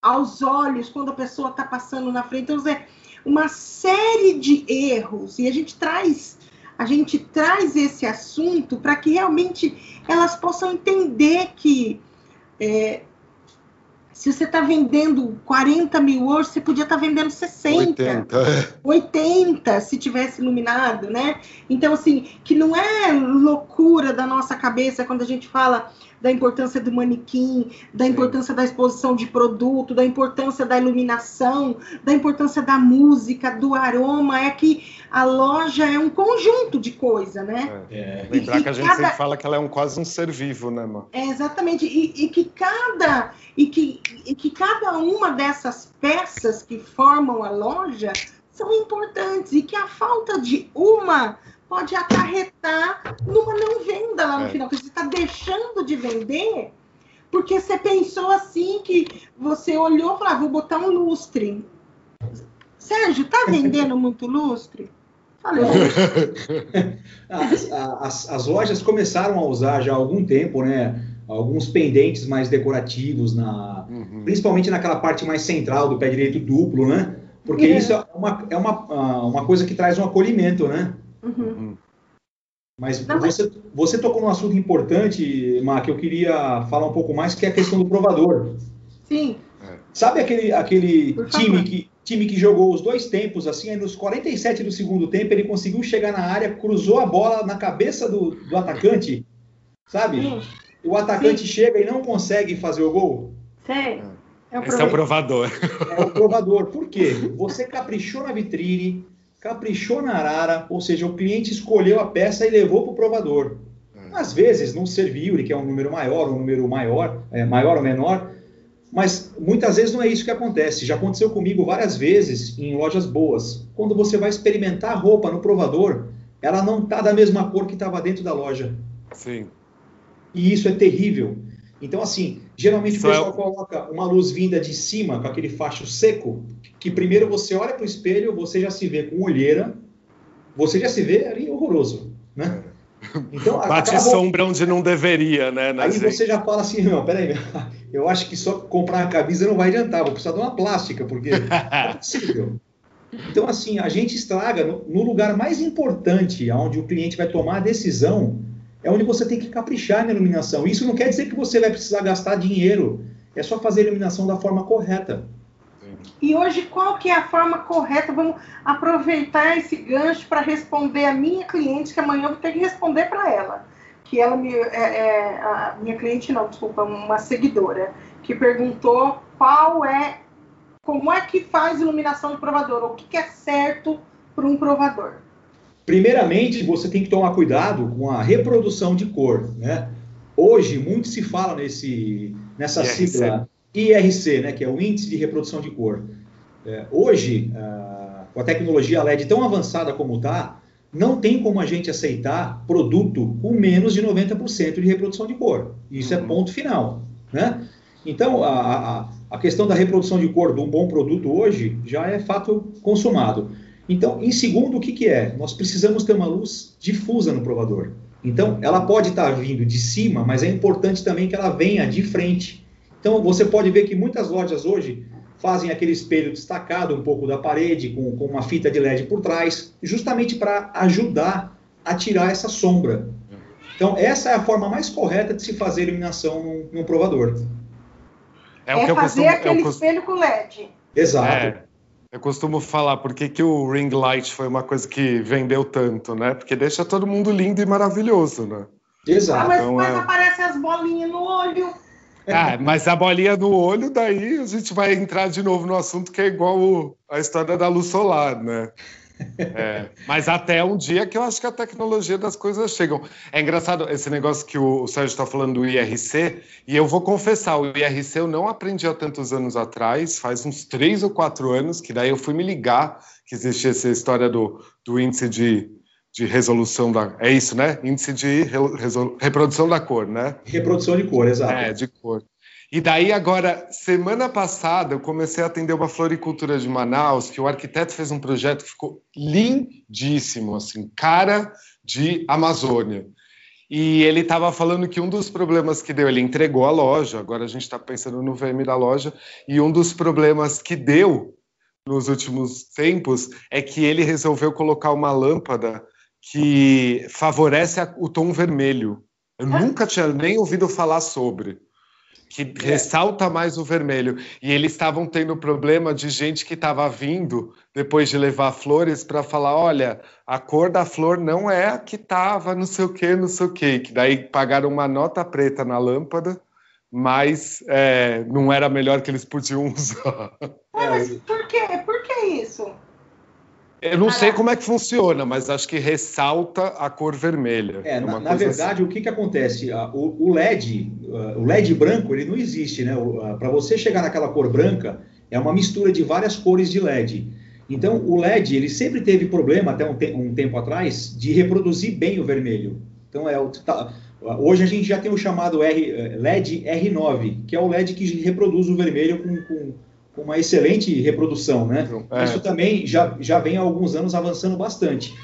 aos olhos quando a pessoa está passando na frente. Então, é uma série de erros e a gente traz a gente traz esse assunto para que realmente elas possam entender que é, se você está vendendo 40 mil hoje, você podia estar tá vendendo 60. 80. 80, se tivesse iluminado, né? Então, assim, que não é loucura da nossa cabeça quando a gente fala da importância do manequim, da importância da exposição de produto, da importância da iluminação, da importância da música, do aroma, é que a loja é um conjunto de coisa, né? É. É. Lembrar que, que a gente cada... sempre fala que ela é um, quase um ser vivo, né, mano? É, exatamente. E, e, que cada e que, e que cada uma dessas peças que formam a loja são importantes e que a falta de uma pode acarretar numa não venda lá no é. final, que você está deixando de vender porque você pensou assim que você olhou e falou, ah, vou botar um lustre. Sérgio, tá vendendo muito lustre? Falei. as, as, as, lojas começaram a usar já há algum tempo, né? Alguns pendentes mais decorativos, na, uhum. principalmente naquela parte mais central do pé direito duplo, né? Porque é. isso é uma, é uma, ah, uma coisa que traz um acolhimento, né? Uhum. Mas Não, você, você tocou num assunto importante, Mar, que eu queria falar um pouco mais, que é a questão do provador. Sim. Sabe aquele, aquele time que, time que jogou os dois tempos, assim, aí nos 47 do segundo tempo, ele conseguiu chegar na área, cruzou a bola na cabeça do, do atacante, sabe? Sim. O atacante Sim. chega e não consegue fazer o gol. Sei. É Esse é o provador. É o provador. Por quê? Você caprichou na vitrine, caprichou na arara, ou seja, o cliente escolheu a peça e levou para o provador. É. Às vezes não serviu, ele quer um número maior, um número maior, é, maior ou menor, mas muitas vezes não é isso que acontece. Já aconteceu comigo várias vezes em lojas boas. Quando você vai experimentar a roupa no provador, ela não está da mesma cor que estava dentro da loja. Sim. E isso é terrível. Então, assim, geralmente o pessoal coloca uma luz vinda de cima, com aquele facho seco, que primeiro você olha para o espelho, você já se vê com olheira, você já se vê ali horroroso, né? Então, Bate sombra onde não deveria, né? Aí gente. você já fala assim, não, peraí, eu acho que só comprar a camisa não vai adiantar, vou precisar de uma plástica, porque é possível. Então, assim, a gente estraga no, no lugar mais importante, onde o cliente vai tomar a decisão, é onde você tem que caprichar na iluminação. Isso não quer dizer que você vai precisar gastar dinheiro. É só fazer a iluminação da forma correta. E hoje, qual que é a forma correta? Vamos aproveitar esse gancho para responder a minha cliente, que amanhã eu vou ter que responder para ela. Que ela me. É, é, a minha cliente, não, desculpa, uma seguidora, que perguntou qual é. Como é que faz iluminação do provador? O que, que é certo para um provador? Primeiramente, você tem que tomar cuidado com a reprodução de cor, né? Hoje, muito se fala nesse, nessa IRC. sigla IRC, né, que é o Índice de Reprodução de Cor. É, hoje, com a tecnologia LED tão avançada como está, não tem como a gente aceitar produto com menos de 90% de reprodução de cor. Isso é uhum. ponto final. Né? Então, a, a, a, questão da reprodução de cor de um bom produto hoje já é fato consumado. Então, em segundo, o que, que é? Nós precisamos ter uma luz difusa no provador. Então, ela pode estar vindo de cima, mas é importante também que ela venha de frente. Então, você pode ver que muitas lojas hoje fazem aquele espelho destacado um pouco da parede, com, com uma fita de LED por trás, justamente para ajudar a tirar essa sombra. Então, essa é a forma mais correta de se fazer iluminação num, num provador. É, é fazer costumo, aquele espelho com LED. Exato. É, eu costumo falar por que, que o ring light foi uma coisa que vendeu tanto, né? Porque deixa todo mundo lindo e maravilhoso, né? Exato. Ah, mas então, depois é... aparecem as bolinhas no olho. Ah, mas a bolinha no olho, daí a gente vai entrar de novo no assunto que é igual o, a história da luz solar, né? É, mas até um dia que eu acho que a tecnologia das coisas chegam. É engraçado esse negócio que o, o Sérgio está falando do IRC, e eu vou confessar, o IRC eu não aprendi há tantos anos atrás, faz uns três ou quatro anos, que daí eu fui me ligar que existia essa história do, do índice de, de resolução da. É isso, né? Índice de re, reprodução da cor, né? Reprodução de cor, exato. É, de cor. E daí, agora, semana passada, eu comecei a atender uma floricultura de Manaus, que o arquiteto fez um projeto que ficou lindíssimo, assim, cara de Amazônia. E ele estava falando que um dos problemas que deu, ele entregou a loja, agora a gente está pensando no VM da loja, e um dos problemas que deu nos últimos tempos é que ele resolveu colocar uma lâmpada que favorece o tom vermelho. Eu nunca tinha nem ouvido falar sobre que é. ressalta mais o vermelho. E eles estavam tendo problema de gente que estava vindo depois de levar flores para falar: olha, a cor da flor não é a que estava, não sei o que, não sei o que. Que daí pagaram uma nota preta na lâmpada, mas é, não era melhor que eles podiam usar. mas por quê? Por? Eu não sei como é que funciona, mas acho que ressalta a cor vermelha. É, na, na, verdade, assim. o que, que acontece? O, o, LED, o LED branco, ele não existe, né? Para você chegar naquela cor branca, é uma mistura de várias cores de LED. Então, o LED, ele sempre teve problema, até um, te um tempo atrás, de reproduzir bem o vermelho. Então, é o, tá, hoje a gente já tem o chamado R, LED R9, que é o LED que reproduz o vermelho com, com com uma excelente reprodução, né? É. Isso também já, já vem há alguns anos avançando bastante.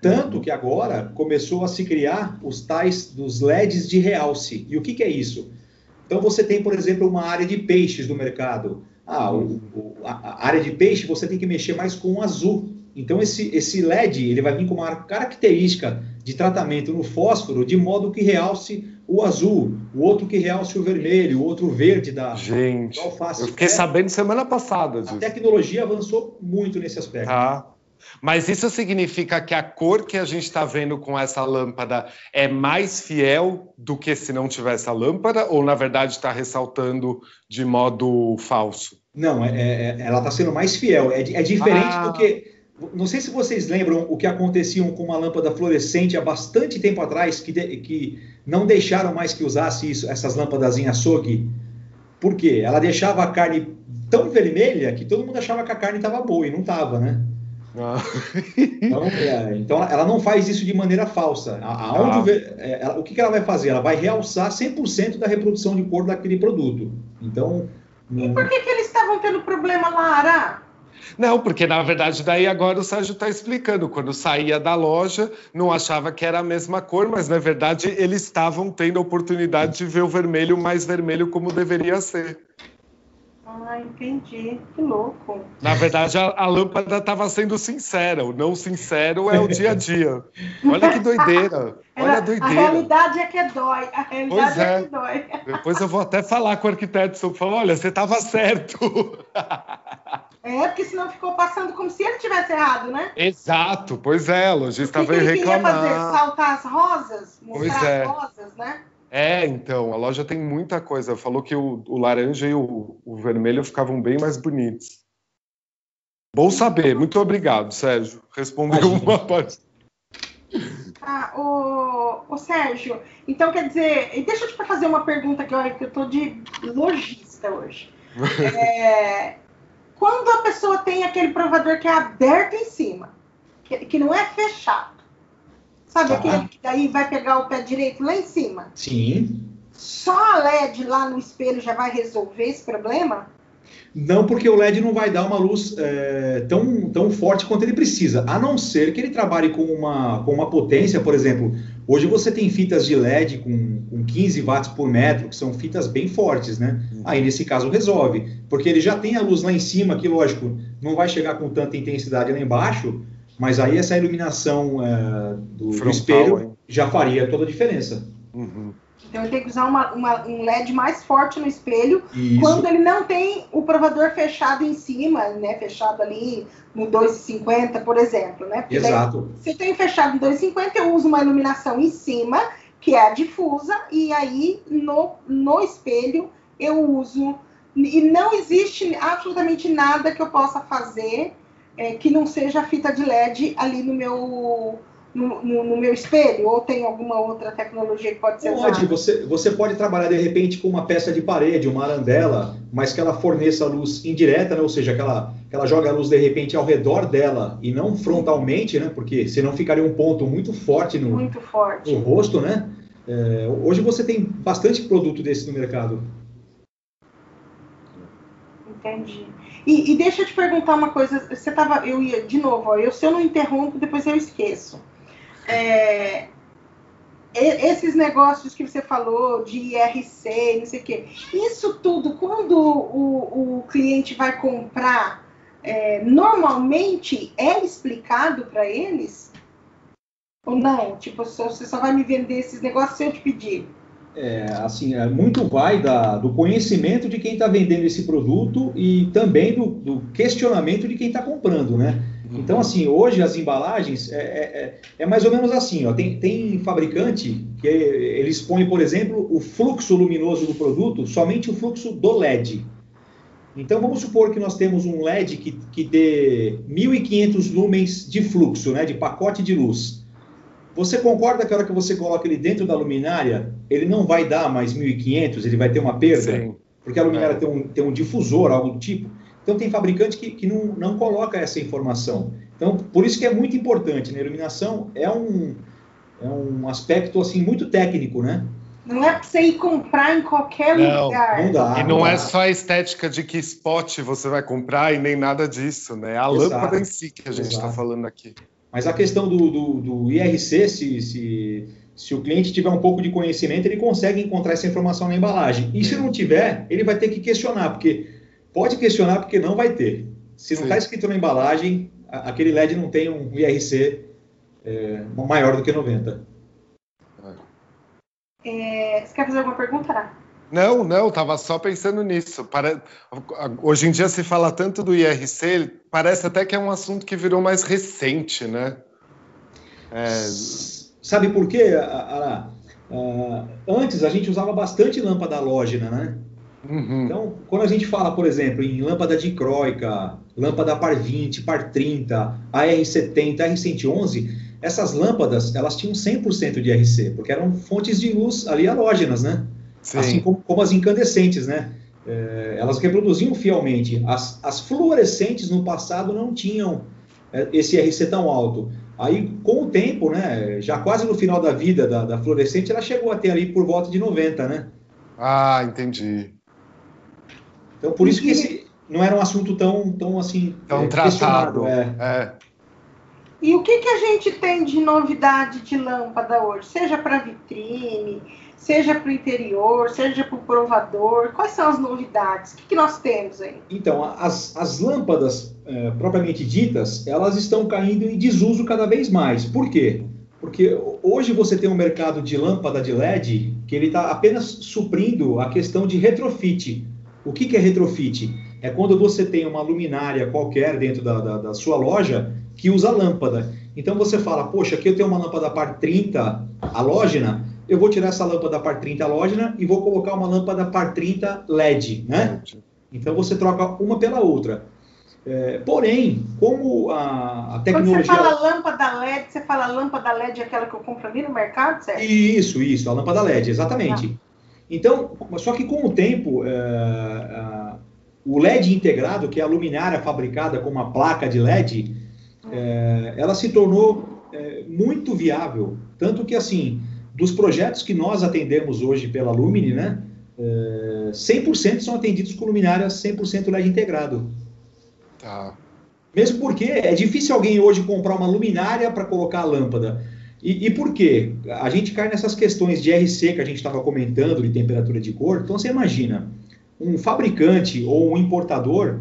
Tanto que agora começou a se criar os tais dos LEDs de realce. E o que, que é isso? Então você tem, por exemplo, uma área de peixes no mercado. Ah, o, o, a, área de peixe você tem que mexer mais com o azul. Então esse, esse LED ele vai vir com uma característica de tratamento no fósforo de modo que realce o azul, o outro que realce o vermelho, o outro verde da, Gente, da alface. Eu fiquei é, sabendo semana passada disso. A tecnologia avançou muito nesse aspecto. Ah, mas isso significa que a cor que a gente está vendo com essa lâmpada é mais fiel do que se não tivesse a lâmpada? Ou, na verdade, está ressaltando de modo falso? Não, é, é, ela está sendo mais fiel. É, é diferente ah. do que não sei se vocês lembram o que aconteciam com uma lâmpada fluorescente há bastante tempo atrás, que, de, que não deixaram mais que usasse isso, essas lâmpadas em açougue. Por quê? Ela deixava a carne tão vermelha que todo mundo achava que a carne estava boa e não estava, né? Ah. Então, é, então, ela não faz isso de maneira falsa. Aonde, ah. é, ela, o que, que, ela vai fazer? Ela vai realçar 100% da reprodução de cor daquele produto. Então. E por que, que eles estavam tendo problema lá, Ará? Não, porque na verdade daí agora o Sérgio está explicando. Quando saía da loja, não achava que era a mesma cor, mas na verdade eles estavam tendo a oportunidade de ver o vermelho mais vermelho como deveria ser. Ah, entendi. Que louco. Na verdade, a, a lâmpada estava sendo sincera. O não sincero é o dia a dia. Olha que doideira. Olha a doideira. A realidade é que dói. A realidade pois é. é que dói. Depois eu vou até falar com o arquiteto. Falar, olha, você estava certo. É, porque senão ficou passando como se ele tivesse errado, né? Exato, pois é, o lojista veio reclamar. O que ele queria fazer? Saltar as rosas? Mostrar pois é. as rosas, né? É, então, a loja tem muita coisa. Falou que o, o laranja e o, o, vermelho ficavam bem mais bonitos. Bom saber. Muito obrigado, Sérgio. Respondeu uma parte. Ah, o, o Sérgio, então quer dizer, deixa eu te fazer uma pergunta aqui, olha, que eu tô de lojista hoje. É, quando a pessoa tem aquele provador que é aberto em cima, que, que não é fechado, Sabe tá. aquele que daí vai pegar o pé direito lá em cima? Sim. Só a LED lá no espelho já vai resolver esse problema? Não, porque o LED não vai dar uma luz é, tão, tão forte quanto ele precisa, a não ser que ele trabalhe com uma, com uma potência, por exemplo, hoje você tem fitas de LED com, com 15 watts por metro, que são fitas bem fortes, né? Uhum. Aí nesse caso resolve, porque ele já tem a luz lá em cima, que lógico, não vai chegar com tanta intensidade lá embaixo, mas aí essa iluminação é, do, do, espelho hein? já faria toda a diferença. Uhum. Então ele tem que usar uma, uma, um LED mais forte no espelho Isso. quando ele não tem o provador fechado em cima, né? Fechado ali no 2,50, por exemplo, né? Porque Exato. Daí, se eu tenho fechado em 2,50, eu uso uma iluminação em cima, que é a difusa, e aí no, no espelho eu uso. E não existe absolutamente nada que eu possa fazer é, que não seja fita de LED ali no meu no, no, no, meu espelho? Ou tem alguma outra tecnologia que pode ser pode, usada? Você, você pode trabalhar de repente com uma peça de parede, uma arandela, mas que ela forneça luz indireta, né? ou seja, que ela, que ela joga a luz de repente ao redor dela e não frontalmente, né? porque senão ficaria um ponto muito forte no, muito forte. no rosto. Né? É, hoje você tem bastante produto desse no mercado. Entendi. E, e, deixa eu te perguntar uma coisa. Você tava, eu ia de novo. Ó, eu se eu não interrompo, depois eu esqueço. É, esses negócios que você falou de IRC, não sei o quê, isso tudo, quando o, o cliente vai comprar, é, normalmente é explicado para eles? Ou não? Tipo, você só vai me vender esses negócios se eu te pedir? É, assim, é, muito vai da, do conhecimento de quem está vendendo esse produto e também do, do questionamento de quem está comprando, né? Então, assim, hoje as embalagens é, é, é, é, mais ou menos assim, ó. Tem, tem fabricante que ele expõe, por exemplo, o fluxo luminoso do produto, somente o fluxo do LED. Então, vamos supor que nós temos um LED que, que dê 1.500 lumens de fluxo, né, de pacote de luz. Você concorda que a hora que você coloca ele dentro da luminária, ele não vai dar mais 1.500, ele vai ter uma perda? Sim. Porque a luminária é. tem, um, tem um difusor, algo do tipo. Então, tem fabricante que, que não, não coloca essa informação. Então, por isso que é muito importante, né? Iluminação é um, é um aspecto, assim, muito técnico, né? Não é para você ir comprar em qualquer não, lugar. Não dá, e não, não é só a estética de que spot você vai comprar e nem nada disso, né? É a Exato. lâmpada em si que a gente está falando aqui. Mas a questão do, do, do IRC, se, se, se, o cliente tiver um pouco de conhecimento, ele consegue encontrar essa informação na embalagem. E se não tiver, ele vai ter que questionar, porque Pode questionar porque não vai ter. Se não está escrito na embalagem, aquele LED não tem um IRC é, maior do que 90. É, você quer fazer alguma pergunta? Não, não, estava só pensando nisso. Para... Hoje em dia se fala tanto do IRC, parece até que é um assunto que virou mais recente, né? É... Sabe por quê, Ara? Uh, antes a gente usava bastante lâmpada halógena, né? Uhum. Então, quando a gente fala, por exemplo, em lâmpada dicróica, lâmpada par 20, par 30, AR70, AR111, essas lâmpadas, elas tinham 100% de RC, porque eram fontes de luz ali halógenas, né? Sim. Assim como, como, as incandescentes, né? É, elas reproduziam fielmente. As, as fluorescentes no passado não tinham é, esse RC tão alto. Aí, com o tempo, né, já quase no final da vida da, da fluorescente, ela chegou a ter ali por volta de 90, né? Ah, entendi. Então, por isso que esse não era um assunto tão, tão assim. Tão é, tratado. É. é. E o que, que a gente tem de novidade de lâmpada hoje? Seja para vitrine, seja para o interior, seja para o provador. Quais são as novidades? O que, que nós temos aí? Então, as, as lâmpadas é, propriamente ditas, elas estão caindo em desuso cada vez mais. Por quê? Porque hoje você tem um mercado de lâmpada de LED que ele está apenas suprindo a questão de retrofit. O que, que é retrofit? É quando você tem uma luminária qualquer dentro da, da, da, sua loja que usa lâmpada. Então você fala, poxa, aqui eu tenho uma lâmpada par 30 halógena, eu vou tirar essa lâmpada par 30 halógena e vou colocar uma lâmpada par 30 LED, né? Então você troca uma pela outra. É, porém, como a, a, tecnologia. Quando você fala lâmpada LED, você fala lâmpada LED, aquela que eu compro ali no mercado, certo? Isso, isso, a lâmpada LED, exatamente. Ah. Então, só que com o tempo, é, é, o LED integrado, que é a luminária fabricada com uma placa de LED, é, ela se tornou é, muito viável. Tanto que, assim, dos projetos que nós atendemos hoje pela Lumine, né, é, 100% são atendidos com luminárias 100% LED integrado. Tá. Mesmo porque é difícil alguém hoje comprar uma luminária para colocar a lâmpada. E, e, por quê? A gente cai nessas questões de RC que a gente estava comentando, de temperatura de cor. Então você imagina, um fabricante ou um importador,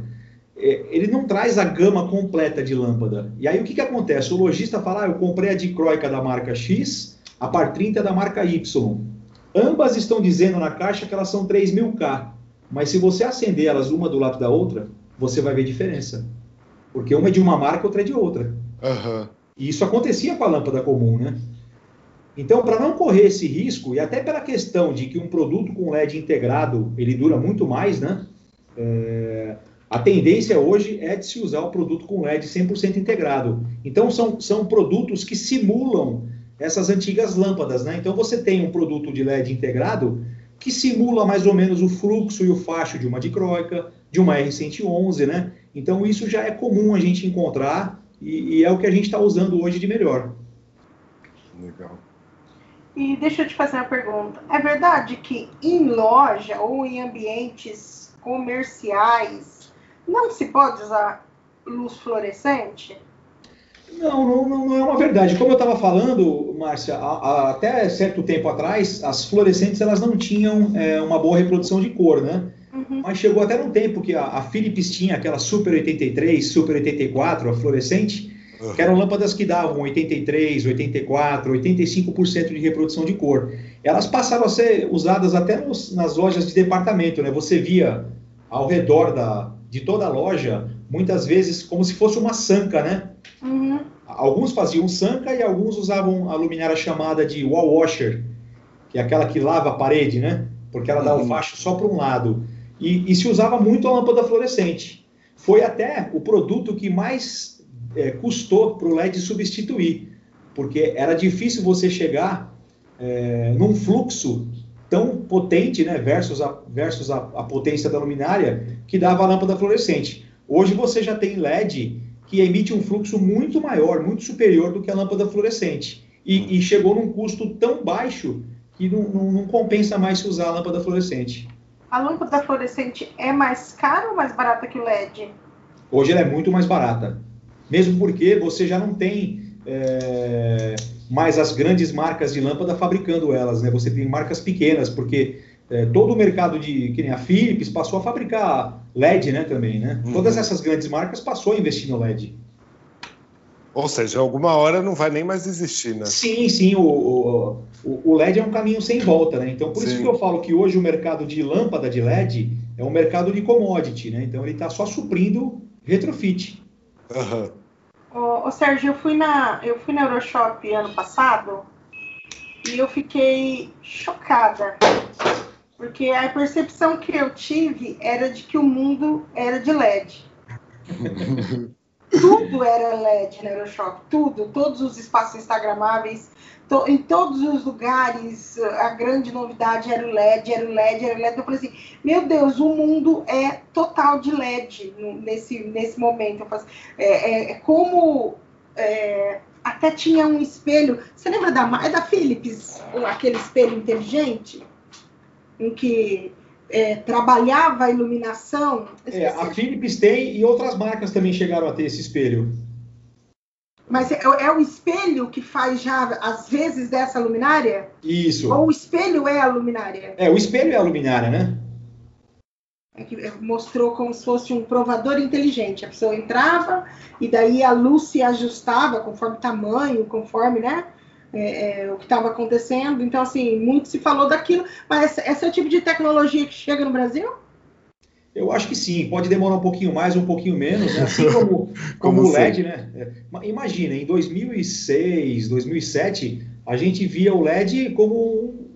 é, ele não traz a gama completa de lâmpada. E aí o que, que acontece? O lojista fala, ah, eu comprei a dicróica da marca X, a par 30 da marca Y. Ambas estão dizendo na caixa que elas são 3000K. Mas se você acender elas uma do lado da outra, você vai ver diferença. Porque uma é de uma marca, outra é de outra. Uhum. E isso acontecia com a lâmpada comum, né? Então, para não correr esse risco, e até pela questão de que um produto com LED integrado, ele dura muito mais, né? É, a tendência hoje é de se usar o produto com LED 100% integrado. Então, são, são produtos que simulam essas antigas lâmpadas, né? Então, você tem um produto de LED integrado que simula mais ou menos o fluxo e o facho de uma dicróica, de uma R111, né? Então, isso já é comum a gente encontrar e, e é o que a gente está usando hoje de melhor. Legal. E deixa eu te fazer uma pergunta. É verdade que em loja ou em ambientes comerciais não se pode usar luz fluorescente? Não, não, não é uma verdade. Como eu estava falando, Márcia, a, a, até certo tempo atrás, as fluorescentes elas não tinham é, uma boa reprodução de cor, né? Uhum. Mas chegou até num tempo que a, a, Philips tinha aquela Super 83, Super 84, a fluorescente, uhum. que eram lâmpadas que davam 83, 84, 85% de reprodução de cor. Elas passaram a ser usadas até nos, nas lojas de departamento, né? Você via ao redor da, de toda a loja, muitas vezes como se fosse uma sanca, né? Uhum. Alguns faziam sanca e alguns usavam a luminária chamada de wall washer, que é aquela que lava a parede, né? Porque ela dá o uhum. facho só para um lado. E, e, se usava muito a lâmpada fluorescente. Foi até o produto que mais é, custou para o LED substituir, porque era difícil você chegar é, num fluxo tão potente, né, versus, a, versus a, a, potência da luminária, que dava a lâmpada fluorescente. Hoje você já tem LED que emite um fluxo muito maior, muito superior do que a lâmpada fluorescente. E, e chegou num custo tão baixo que não, não, não compensa mais se usar a lâmpada fluorescente a lâmpada fluorescente é mais cara ou mais barata que o LED? Hoje ela é muito mais barata. Mesmo porque você já não tem é, mais as grandes marcas de lâmpada fabricando elas, né? Você tem marcas pequenas, porque é, todo o mercado de, que nem a Philips, passou a fabricar LED, né, também, né? Uhum. Todas essas grandes marcas passou a investir no LED. Ou seja, alguma hora não vai nem mais existir, né? Sim, sim. O, o, o LED é um caminho sem volta, né? Então, por sim. isso que eu falo que hoje o mercado de lâmpada de LED é um mercado de commodity, né? Então, ele está só suprindo retrofit. Uhum. Ô, ô, Sérgio, eu fui, na, eu fui na Euroshop ano passado e eu fiquei chocada. Porque a percepção que eu tive era de que o mundo era de LED. tudo era LED na Aeroshop, tudo, todos os espaços instagramáveis, to, em todos os lugares, a grande novidade era o LED, era o LED, era o LED. Eu falei assim, meu Deus, o mundo é total de LED nesse, nesse momento. Eu falei, assim, é, é, é, como é, até tinha um espelho, você lembra da, é da Philips, aquele espelho inteligente? Em que é, trabalhava a iluminação. É, a Philips tem e outras marcas também chegaram a ter esse espelho. Mas é, é, o espelho que faz já, às vezes, dessa luminária? Isso. Ou o espelho é a luminária? É, o espelho é a luminária, né? É que é, mostrou como se fosse um provador inteligente. A pessoa entrava e daí a luz se ajustava conforme o tamanho, conforme, né? É, é, o que estava acontecendo. Então, assim, muito se falou daquilo, mas esse é o tipo de tecnologia que chega no Brasil? Eu acho que sim, pode demorar um pouquinho mais, um pouquinho menos, né? assim como, como, como o LED, né? É, imagina, em 2006, 2007, a gente via o LED como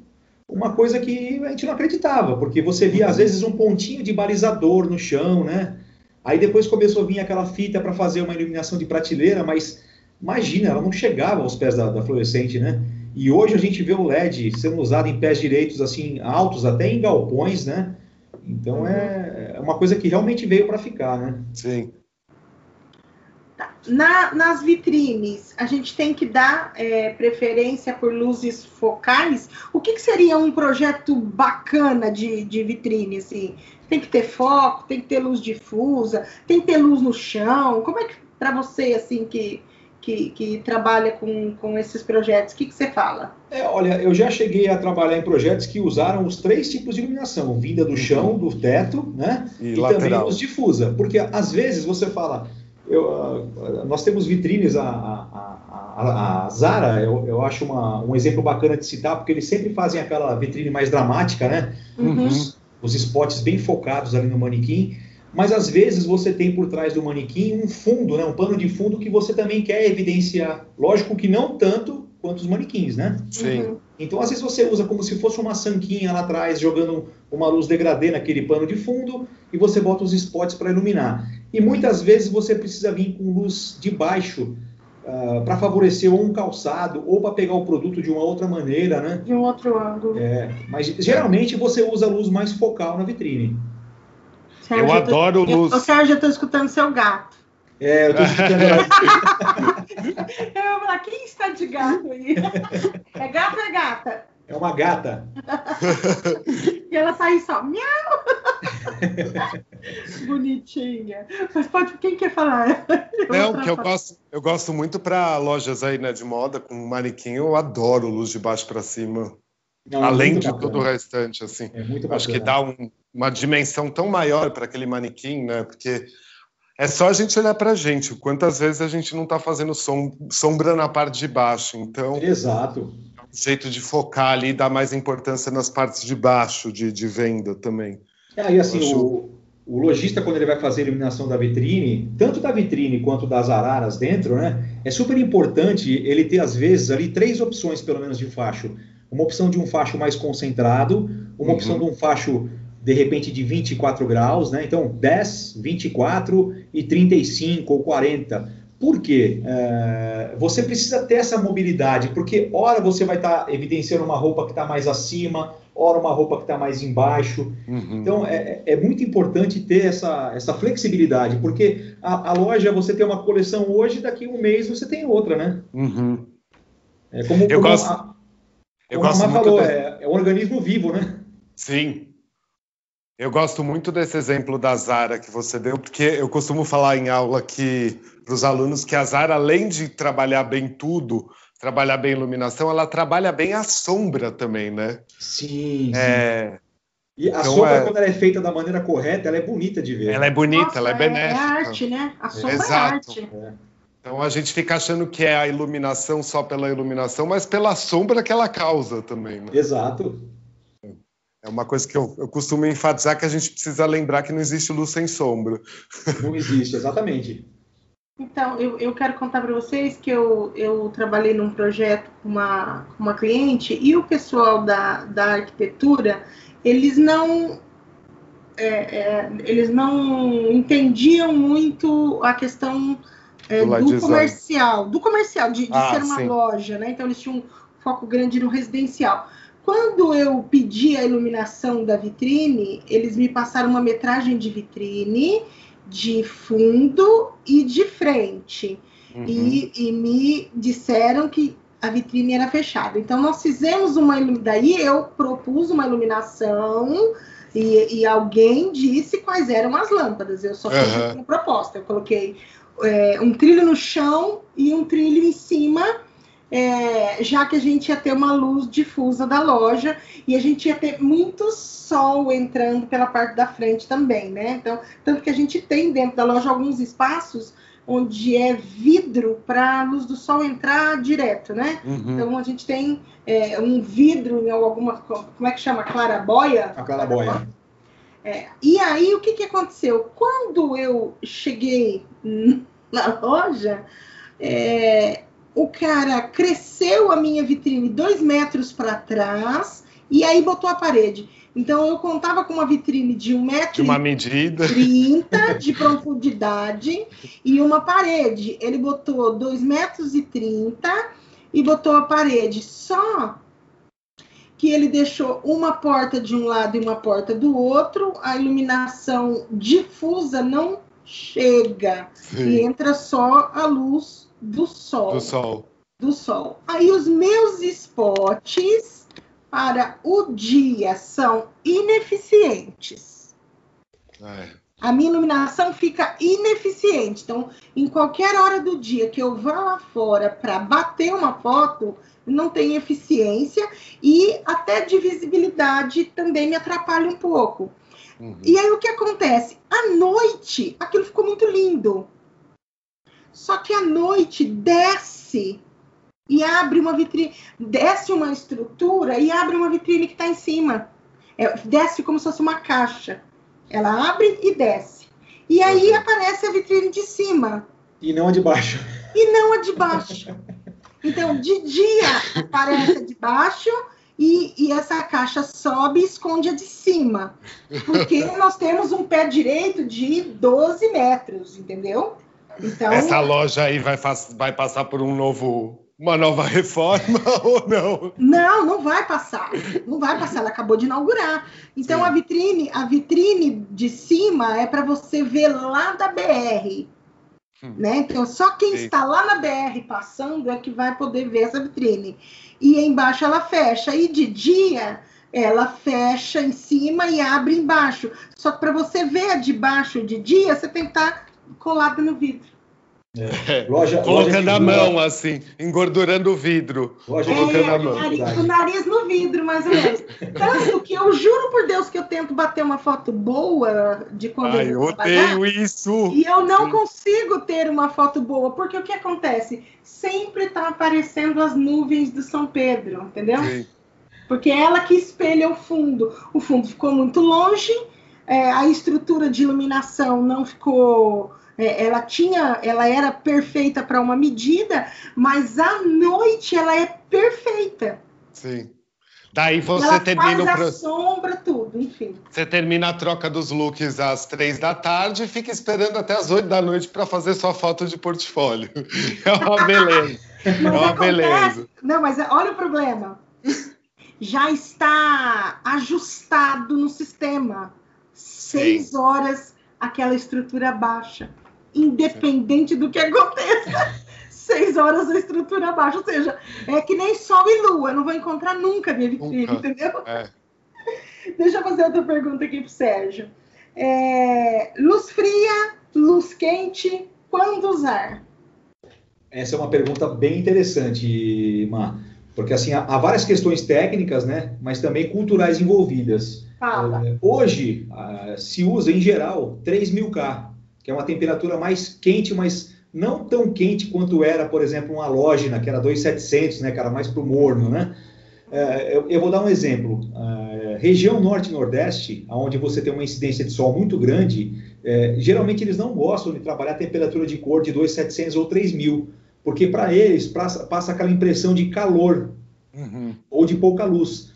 uma coisa que a gente não acreditava, porque você via às vezes um pontinho de balizador no chão, né? Aí depois começou a vir aquela fita para fazer uma iluminação de prateleira, mas Imagina, ela não chegava aos pés da, da fluorescente, né? E hoje a gente vê o LED sendo usado em pés direitos assim altos, até em galpões, né? Então é, é uma coisa que realmente veio para ficar, né? Sim. Tá. na, nas vitrines, a gente tem que dar é, preferência por luzes focais. O que, que, seria um projeto bacana de, de vitrine? Assim? Tem que ter foco, tem que ter luz difusa, tem que ter luz no chão. Como é que para você assim que, que, que, trabalha com, com esses projetos, o que, que você fala? É, olha, eu já cheguei a trabalhar em projetos que usaram os três tipos de iluminação: vinda do chão, do teto, né? E, e também luz difusa. Porque às vezes você fala eu, uh, nós temos vitrines, a, a, a, a Zara, eu, eu acho uma, um exemplo bacana de citar, porque eles sempre fazem aquela vitrine mais dramática, né? Uhum. Os, os spots bem focados ali no manequim, mas às vezes você tem por trás do manequim um fundo, né? um pano de fundo que você também quer evidenciar. Lógico que não tanto quanto os manequins, né? Sim. Uhum. Então, às vezes você usa como se fosse uma sanquinha lá atrás, jogando uma luz degradê naquele pano de fundo, e você bota os spots para iluminar. E muitas vezes você precisa vir com luz de baixo uh, ah, para favorecer ou um calçado ou para pegar o produto de uma outra maneira, né? De um outro ângulo. É, mas geralmente você usa a luz mais focal na vitrine. Sérgio, eu adoro tô, luz. Ô, Sérgio, eu estou escutando seu gato. É, eu estou escutando. eu vou falar, quem está de gato aí? É gato ou é gata? É uma gata. e ela sai tá só, miau! Bonitinha. Mas pode, quem quer falar? Não, que eu gosto, eu gosto muito para lojas aí, né, de moda, com manequim, eu adoro luz de baixo para cima. Não, é Além de bacana. todo o restante, assim. É muito Acho que dá um, uma dimensão tão maior para aquele manequim, né? Porque é só a gente olhar para a gente. Quantas vezes a gente não está fazendo som, sombra na parte de baixo? Então. Exato jeito de focar ali e dar mais importância nas partes de baixo de, de venda também. É, e assim, acho... o, o lojista, quando ele vai fazer a iluminação da vitrine, tanto da vitrine quanto das araras dentro, né, é super importante ele ter, às vezes, ali três opções, pelo menos, de facho. Uma opção de um facho mais concentrado, uma uhum. opção de um facho, de repente, de 24 graus, né? Então, 10, 24 e 35 ou 40 por quê? É, você precisa ter essa mobilidade, porque ora você vai estar tá evidenciando uma roupa que está mais acima, ora uma roupa que está mais embaixo. Uhum. Então é, é, muito importante ter essa, essa flexibilidade, porque a, a, loja você tem uma coleção hoje, daqui a um mês você tem outra, né? Uhum. É como, eu como gosto, a, eu gosto falou, é, é um organismo vivo, né? Sim, eu gosto muito desse exemplo da Zara que você deu, porque eu costumo falar em aula que para os alunos que a Zara, além de trabalhar bem tudo, trabalhar bem iluminação, ela trabalha bem a sombra também, né? Sim. É... E a então, sombra, é... quando ela é feita da maneira correta, ela é bonita de ver. Ela é bonita, Nossa, ela é, é benéfica. É arte, né? A sombra Exato. é arte. É. Então a gente fica achando que é a iluminação só pela iluminação, mas pela sombra que ela causa também. Né? Exato. É uma coisa que eu, eu costumo enfatizar que a gente precisa lembrar que não existe luz sem sombra. Não existe, exatamente. Então, eu, eu quero contar para vocês que eu, eu trabalhei num projeto com uma, uma cliente e o pessoal da, da arquitetura, eles não é, é, eles não entendiam muito a questão é, do, do comercial, do comercial, de, de ah, ser uma sim. loja, né? Então eles tinham um foco grande no residencial. Quando eu pedi a iluminação da vitrine, eles me passaram uma metragem de vitrine, de fundo e de frente. Uhum. E, e, me disseram que a vitrine era fechada. Então, nós fizemos uma Daí eu propus uma iluminação e, e, alguém disse quais eram as lâmpadas. Eu só fiz uhum. uma proposta. Eu coloquei é, um trilho no chão e um trilho em cima é, já que a gente ia ter uma luz difusa da loja e a gente ia ter muito sol entrando pela parte da frente também, né? Então, tanto que a gente tem dentro da loja alguns espaços onde é vidro para a luz do sol entrar direto, né? Uhum. Então a gente tem é, um vidro em alguma como é que chama clarabóia? A clarabóia. É, e aí o que, que aconteceu? Quando eu cheguei na loja, é, o cara cresceu a minha vitrine dois metros para trás e aí botou a parede. Então eu contava com uma vitrine de um metro de uma medida 30 de profundidade e uma parede. Ele botou dois metros e 30 e botou a parede. Só que ele deixou uma porta de um lado e uma porta do outro. A iluminação difusa não chega Sim. e entra só a luz do sol. Do sol. Do sol. Aí os meus spots para o dia são ineficientes. É a minha iluminação fica ineficiente. Então, em qualquer hora do dia que eu vá lá fora para bater uma foto, não tem eficiência e até de visibilidade também me atrapalha um pouco. Uhum. E aí o que acontece? À noite, aquilo ficou muito lindo. Só que à noite desce e abre uma vitrine, desce uma estrutura e abre uma vitrine que está em cima. É, desce como se fosse uma caixa. Ela abre e desce. E aí aparece a vitrine de cima. E não a de baixo. E não a de baixo. Então, de dia aparece a de baixo e, e, essa caixa sobe e esconde a de cima. Porque nós temos um pé direito de 12 metros, entendeu? Então, Essa loja aí vai, vai passar por um novo uma nova reforma ou não? Não, não vai passar. Não vai passar. Ela acabou de inaugurar. Então Sim. a vitrine, a vitrine de cima é para você ver lá da BR. Hum. Né? Então, só quem Sim. está lá na BR passando é que vai poder ver essa vitrine. E embaixo ela fecha. E de dia ela fecha em cima e abre embaixo. Só que para você ver a de baixo de dia, você tem que estar colado no vidro. É. Loja, colocando loja a mão, assim, engordurando o vidro. Loja colocando é, a mão. Nariz, o nariz no vidro, mais ou menos. Tanto que eu juro por Deus que eu tento bater uma foto boa de quando Ai, eu odeio isso. E eu não Sim. consigo ter uma foto boa, porque o que acontece? Sempre tá aparecendo as nuvens do São Pedro, entendeu? Sim. Porque é ela que espelha o fundo. O fundo ficou muito longe, é, a estrutura de iluminação não ficou é, ela tinha, ela era perfeita para uma medida, mas à noite ela é perfeita. Sim. Daí você ela termina faz a sombra, tudo, enfim. Você termina a troca dos looks às três da tarde e fica esperando até as oito da noite para fazer sua foto de portfólio. É uma beleza. é uma acontece... beleza. Não, mas olha o problema. Já está ajustado no sistema. Seis Sim. horas aquela estrutura baixa independente do que aconteça. Seis horas a estrutura abaixo, ou seja, é que nem sol e lua, não vou encontrar nunca minha vitrine, nunca. entendeu? É. Deixa eu fazer outra pergunta aqui para o Sérgio. É, luz fria, luz quente, quando usar? Essa é uma pergunta bem interessante, Má, porque assim há, várias questões técnicas, né, mas também culturais envolvidas. Fala. É, hoje ah, se usa em geral 3000K, que é uma temperatura mais quente, mas não tão quente quanto era, por exemplo, uma halógena, que era 2700, né, cara, mais para o morno, né? É, eu, eu, vou dar um exemplo. É, região norte e nordeste, onde você tem uma incidência de sol muito grande, é, geralmente eles não gostam de trabalhar a temperatura de cor de 2700 ou 3000, porque para eles passa, passa, aquela impressão de calor uhum. ou de pouca luz.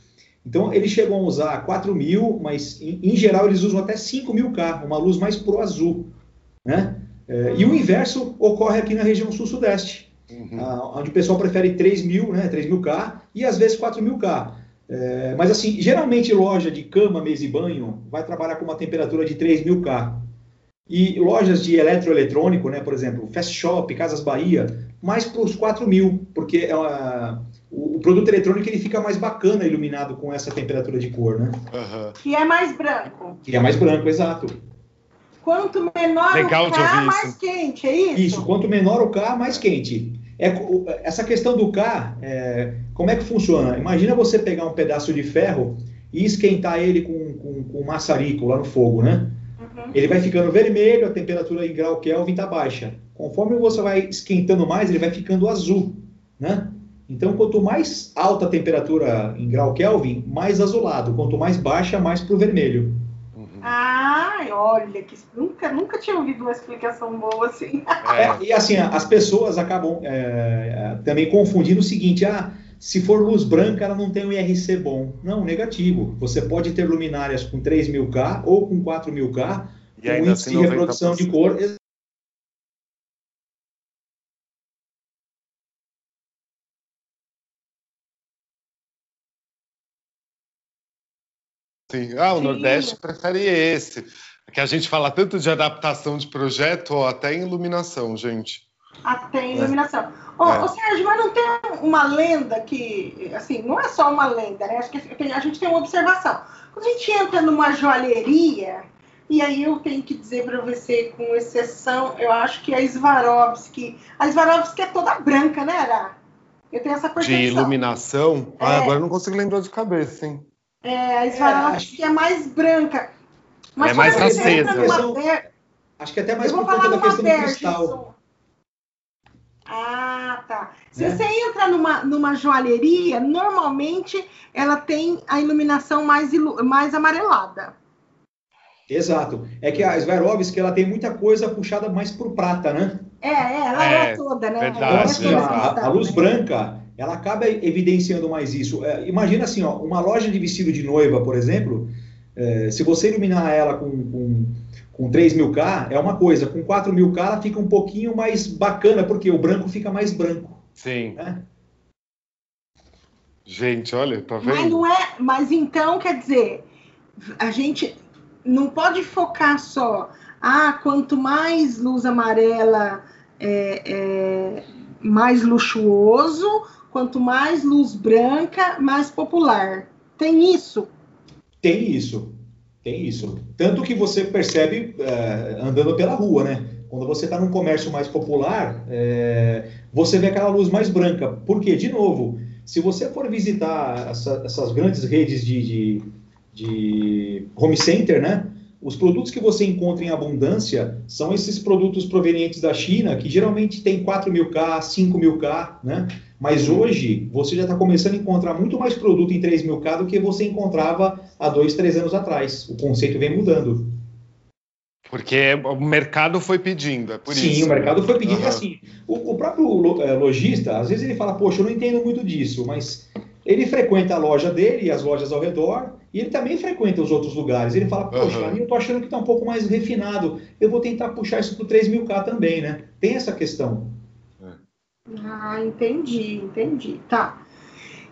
Então eles chegam a usar 4000, mas em, em geral eles usam até 5000K, uma luz mais pro azul. Né? É, e o inverso ocorre aqui na região sul-sudeste, uhum. onde o pessoal prefere 3 mil, né, 3 mil K e às vezes 4 mil K. É, mas assim, geralmente loja de cama, mesa e banho vai trabalhar com uma temperatura de 3 mil K. E lojas de eletroeletrônico, né, por exemplo, Fast Shop, Casas Bahia, mais para os 4 mil, porque é o, o, produto eletrônico ele fica mais bacana iluminado com essa temperatura de cor, né? Uhum. Que é mais branco. Que é mais branco, exato. Quanto menor Legal o K, mais quente, é isso? Isso, quanto menor o K, mais quente. É, essa questão do K, é, como é que funciona? Imagina você pegar um pedaço de ferro e esquentar ele com, com, com maçarico lá no fogo, né? Uhum. Ele vai ficando vermelho, a temperatura em grau Kelvin está baixa. Conforme você vai esquentando mais, ele vai ficando azul, né? Então, quanto mais alta a temperatura em grau Kelvin, mais azulado. Quanto mais baixa, mais para o vermelho. Ah, olha, que nunca, nunca tinha ouvido uma explicação boa assim. É, e assim, as pessoas acabam é, também confundindo o seguinte: ah, se for luz branca, ela não tem um IRC bom. Não, negativo. Você pode ter luminárias com 3.000K ou com 4.000K, com índice assim de reprodução de cor Sim. Ah, o Sim. Nordeste prefere esse. que a gente fala tanto de adaptação de projeto, ó, até em iluminação, gente. Até em iluminação. É. Ô, é. ô, Sérgio, mas não tem uma lenda que, assim, não é só uma lenda, né? Acho que a gente tem uma observação. Quando a gente entra numa joalheria, e aí eu tenho que dizer para você, com exceção, eu acho que a Swarovski, a Swarovski é toda branca, né, Ara? Eu tenho essa percepção. De iluminação? Ah, é. Ah, agora eu não consigo lembrar de cabeça, hein? É, a Swarovski é, é mais branca. Mas é mais acesa. Acho que até mais por conta da questão do cristal. Ah, tá. Se é. você entra numa, numa joalheria, normalmente ela tem a iluminação mais, ilu mais amarelada. Exato. É que a Swarovski ela tem muita coisa puxada mais para o prata, né? É, é, ela é, é toda, né? Verdade, é assim, a, a, luz né? branca, ela acaba evidenciando mais isso. É, imagina assim, ó, uma loja de vestido de noiva, por exemplo, é, se você iluminar ela com, com, com 3 mil K, é uma coisa, com 4 mil K ela fica um pouquinho mais bacana, porque o branco fica mais branco. Sim. Né? Gente, olha, tá vendo? Mas não é, mas então quer dizer, a gente não pode focar só, ah, quanto mais luz amarela é, é mais luxuoso, quanto mais luz branca, mais popular. Tem isso? Tem isso, tem isso. Tanto que você percebe é, andando pela rua, né? Quando você está num comércio mais popular, é, você vê aquela luz mais branca. Por quê? De novo, se você for visitar essa, essas grandes redes de, de, de home center, né? Os produtos que você encontra em abundância são esses produtos provenientes da China, que geralmente tem 4 mil K, 5 mil K, né? Mas hoje você já está começando a encontrar muito mais produto em 3 mil K do que você encontrava há dois, três anos atrás. O conceito vem mudando. Porque o mercado foi pedindo, é por Sim, isso. Sim, o mercado foi pedindo. Uhum. assim, o, o próprio é, lojista, às vezes ele fala, poxa, eu não entendo muito disso, mas ele frequenta a loja dele e as lojas ao redor, e ele também frequenta os outros lugares. Ele fala, poxa, uhum. eu estou achando que está um pouco mais refinado, eu vou tentar puxar isso para o 3000K também, né? Tem essa questão. Ah, entendi, entendi. Tá.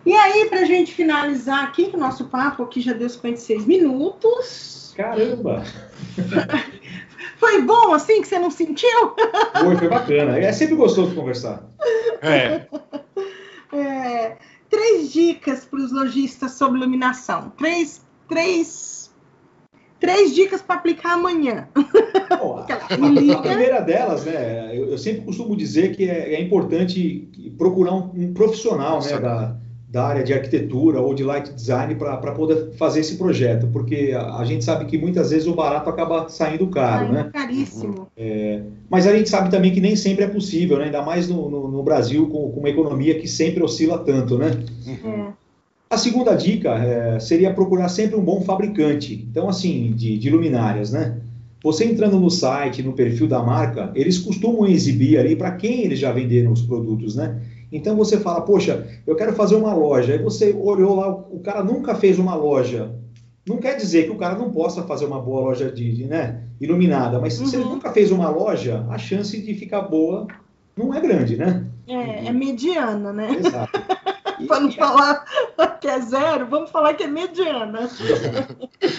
E aí, para a gente finalizar aqui, que o nosso papo aqui já deu 56 minutos. Caramba! Foi bom assim que você não sentiu? Foi, foi bacana. É sempre gostoso conversar. É. é três dicas para os lojistas sobre iluminação. Três, três, três dicas para aplicar amanhã. Bom, a, a, primeira delas, né? Eu, eu, sempre costumo dizer que é, é importante procurar um, um profissional, né, da, da área de arquitetura ou de light design para poder fazer esse projeto, porque a, a, gente sabe que muitas vezes o barato acaba saindo caro, né? Caríssimo. É, mas a gente sabe também que nem sempre é possível, né? ainda mais no, no, no Brasil, com, com, uma economia que sempre oscila tanto, né? É. A segunda dica é, seria procurar sempre um bom fabricante, então assim, de, de luminárias, né? Você entrando no site, no perfil da marca, eles costumam exibir ali para quem eles já venderam os produtos, né? Então você fala, poxa, eu quero fazer uma loja. Aí você olhou lá, o cara nunca fez uma loja. Não quer dizer que o cara não possa fazer uma boa loja de, de né, iluminada, mas uhum. se ele uhum. nunca fez uma loja, a chance de ficar boa não é grande, né? É, é mediana, né? Exato. Para não falar que é zero, vamos falar que é mediana.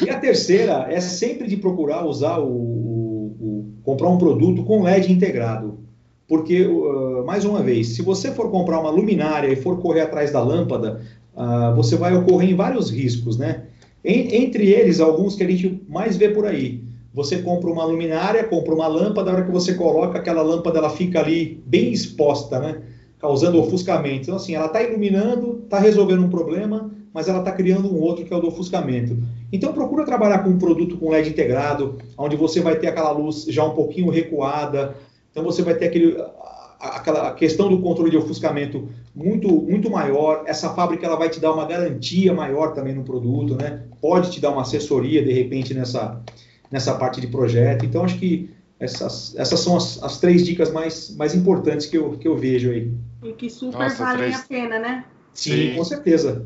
e a terceira é sempre de procurar usar o, o, o comprar um produto com LED integrado. Porque, uh, mais uma vez, se você for comprar uma luminária e for correr atrás da lâmpada, uh, você vai ocorrer em vários riscos, né? En entre eles, alguns que a gente mais vê por aí. Você compra uma luminária, compra uma lâmpada, a hora que você coloca, aquela lâmpada ela fica ali bem exposta, né? Causando ofuscamento. Então, assim, ela está iluminando, está resolvendo um problema, mas ela está criando um outro que é o do ofuscamento. Então, procura trabalhar com um produto com LED integrado, onde você vai ter aquela luz já um pouquinho recuada, então você vai ter aquele, aquela questão do controle de ofuscamento muito, muito maior. Essa fábrica ela vai te dar uma garantia maior também no produto, né? Pode te dar uma assessoria de repente nessa, nessa parte de projeto. Então acho que essas, essas são as, as três dicas mais, mais importantes que eu, que eu vejo aí. E que super Nossa, valem três... a pena, né? Sim, Sim, com certeza.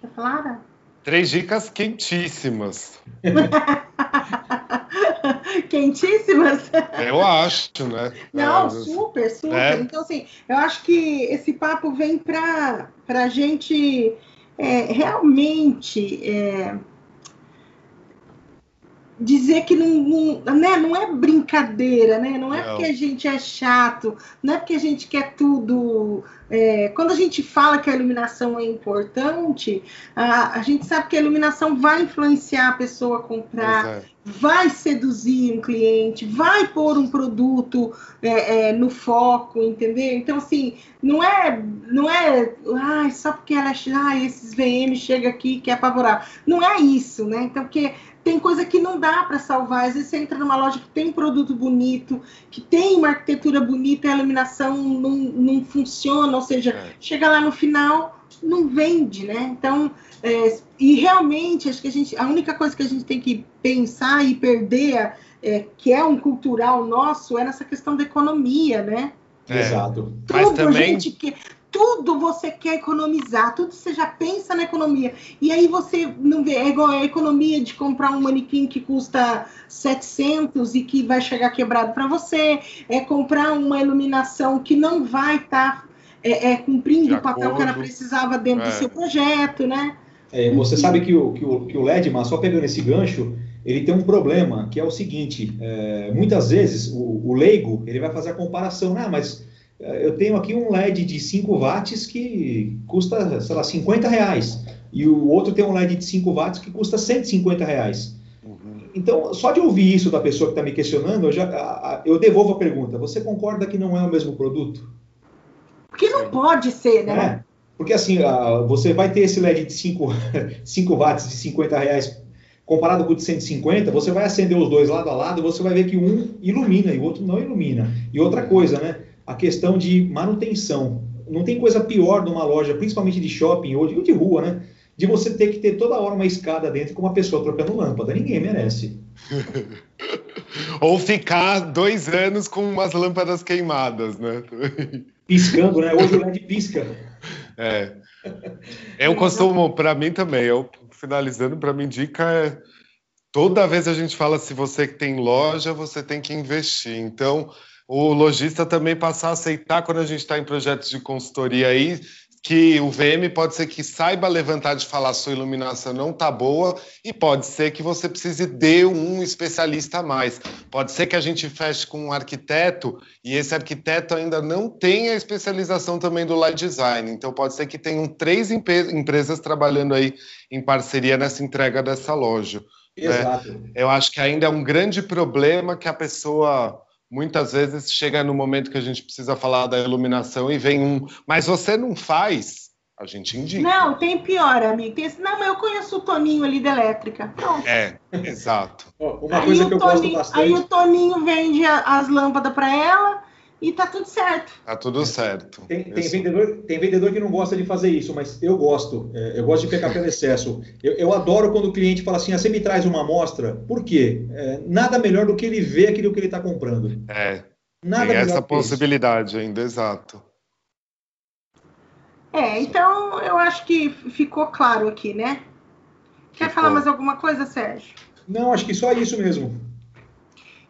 Quer falar? Três dicas quentíssimas. quentíssimas. Eu acho, né? Não, é, super, super. É. Então, assim, eu acho que esse papo vem para a gente é, realmente é, dizer que não, não, né, não é brincadeira, né? Não é não. porque a gente é chato, não é porque a gente quer tudo. É, quando a gente fala que a iluminação é importante, a, a, gente sabe que a iluminação vai influenciar a pessoa a comprar, é. vai seduzir um cliente, vai pôr um produto é, é no foco, entendeu? Então, assim, não é, não é, ah, só porque ela, ah, esses VM chega aqui que é favorável. Não é isso, né? Então, porque tem coisa que não dá para salvar. Às vezes você entra numa loja que tem produto bonito, que tem uma arquitetura bonita e a iluminação não, não funciona, ou seja, é. chega lá no final, não vende, né? Então, é, e realmente, acho que a gente, a única coisa que a gente tem que pensar e perder, é, que é um cultural nosso, é nessa questão da economia, né? É. Exato. Tudo Mas também... a gente quer tudo você quer economizar, tudo você já pensa na economia. E aí você não vê, é igual a economia de comprar um manequim que custa 700 e que vai chegar quebrado para você, é comprar uma iluminação que não vai estar tá, é, é, cumprindo o papel que ela precisava dentro é. do seu projeto, né? É, você sabe que o, que, o, que o LED, mas só pegando esse gancho, ele tem um problema, que é o seguinte, é, muitas vezes o, o leigo, ele vai fazer a comparação, ah, mas eu tenho aqui um LED de 5 watts que custa, sei lá, 50 reais. E o outro tem um LED de 5 watts que custa 150 reais. Uhum. Então, só de ouvir isso da pessoa que está me questionando, eu, já, eu devolvo a pergunta. Você concorda que não é o mesmo produto? Porque não pode ser, né? É, porque assim, você vai ter esse LED de 5, 5 watts de 50 reais comparado com o de 150, você vai acender os dois lado a lado, você vai ver que um ilumina e o outro não ilumina. E outra coisa, né? A questão de manutenção. Não tem coisa pior numa loja, principalmente de shopping ou de, rua, né? De você ter que ter toda hora uma escada dentro com uma pessoa trocando lâmpada. Ninguém merece. ou ficar dois anos com umas lâmpadas queimadas, né? Piscando, né? Hoje o LED pisca. É. Eu costumo, para mim também, eu finalizando, para mim, dica é toda vez a gente fala se você tem loja, você tem que investir. Então, o lojista também passar a aceitar quando a gente está em projetos de consultoria aí, que o VM pode ser que saiba levantar de falar sua iluminação não está boa e pode ser que você precise de um especialista a mais. Pode ser que a gente feche com um arquiteto e esse arquiteto ainda não tenha a especialização também do light design. Então pode ser que tenham três empresas trabalhando aí em parceria nessa entrega dessa loja. Né? Exato. Né? Eu acho que ainda é um grande problema que a pessoa muitas vezes chega no momento que a gente precisa falar da iluminação e vem um, mas você não faz, a gente indica. Não, tem pior, amigo. Tem esse, não, mas eu conheço o Toninho ali da elétrica. Pronto. É, exato. Uma coisa que eu Toninho, gosto bastante. Aí o Toninho vende as lâmpadas para ela e tá tudo certo. Tá tudo certo. Tem, tem vendedor, tem vendedor que não gosta de fazer isso, mas eu gosto. É, eu gosto de pecar pelo excesso. Eu, eu, adoro quando o cliente fala assim: ah, você me traz uma amostra. Por quê? É, nada melhor do que ele ver aquilo que ele está comprando. É. Nada tem essa possibilidade isso. ainda, exato. É, então eu acho que ficou claro aqui, né? Quer ficou. falar mais alguma coisa, Sérgio? Não, acho que só isso mesmo.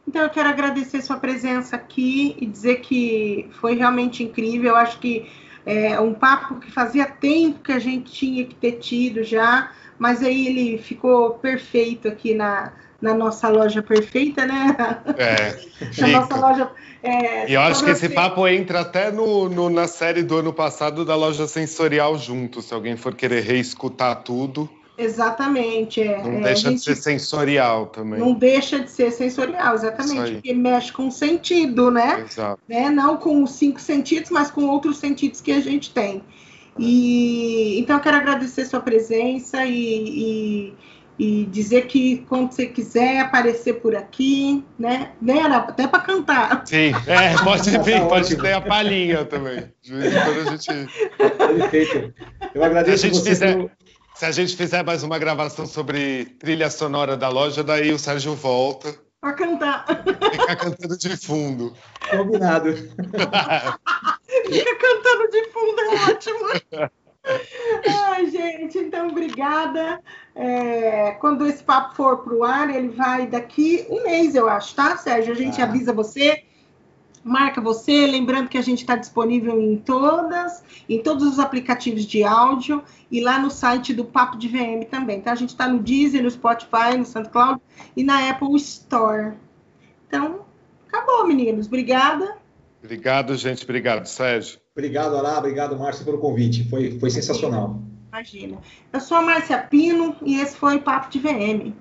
Então, eu quero agradecer sua presença aqui e dizer que foi realmente incrível. Eu acho que é um papo que fazia tempo que a gente tinha que ter tido já, mas aí ele ficou perfeito aqui na, na nossa loja perfeita, né? É, na nossa loja. É, e eu acho que esse papo entra até no, no, na série do ano passado da loja sensorial junto, se alguém for querer reescutar tudo. Exatamente. É, não é, deixa gente, de ser sensorial também. Não deixa de ser sensorial, exatamente. Porque mexe com o sentido, né? Exato. né? Não com os cinco sentidos, mas com outros sentidos que a gente tem. E então eu quero agradecer sua presença e, e, e dizer que quando você quiser aparecer por aqui, né? né até para cantar. Sim, é, pode vir, pode ter a palhinha também. Quando a gente. Perfeito. Eu agradeço a gente você. Fizer... Se a gente fizer mais uma gravação sobre trilha sonora da loja, daí o Sérgio volta. Pra cantar. Ficar cantando de fundo. Combinado. Fica cantando de fundo, é ótimo. Ai, gente, então obrigada. É, quando esse papo for pro ar, ele vai daqui um mês, eu acho, tá, Sérgio? A gente ah. avisa você marca você, lembrando que a gente está disponível em todas, em todos os aplicativos de áudio e lá no site do Papo de VM também, tá? A gente está no Deezer, no Spotify, no SoundCloud e na Apple Store. Então, acabou, meninos. Obrigada. Obrigado, gente. Obrigado, Sérgio. Obrigado, Ará. Obrigado, Márcio, pelo convite. Foi, foi sensacional. Imagina. Eu sou a Márcia Pino e esse foi o Papo de VM.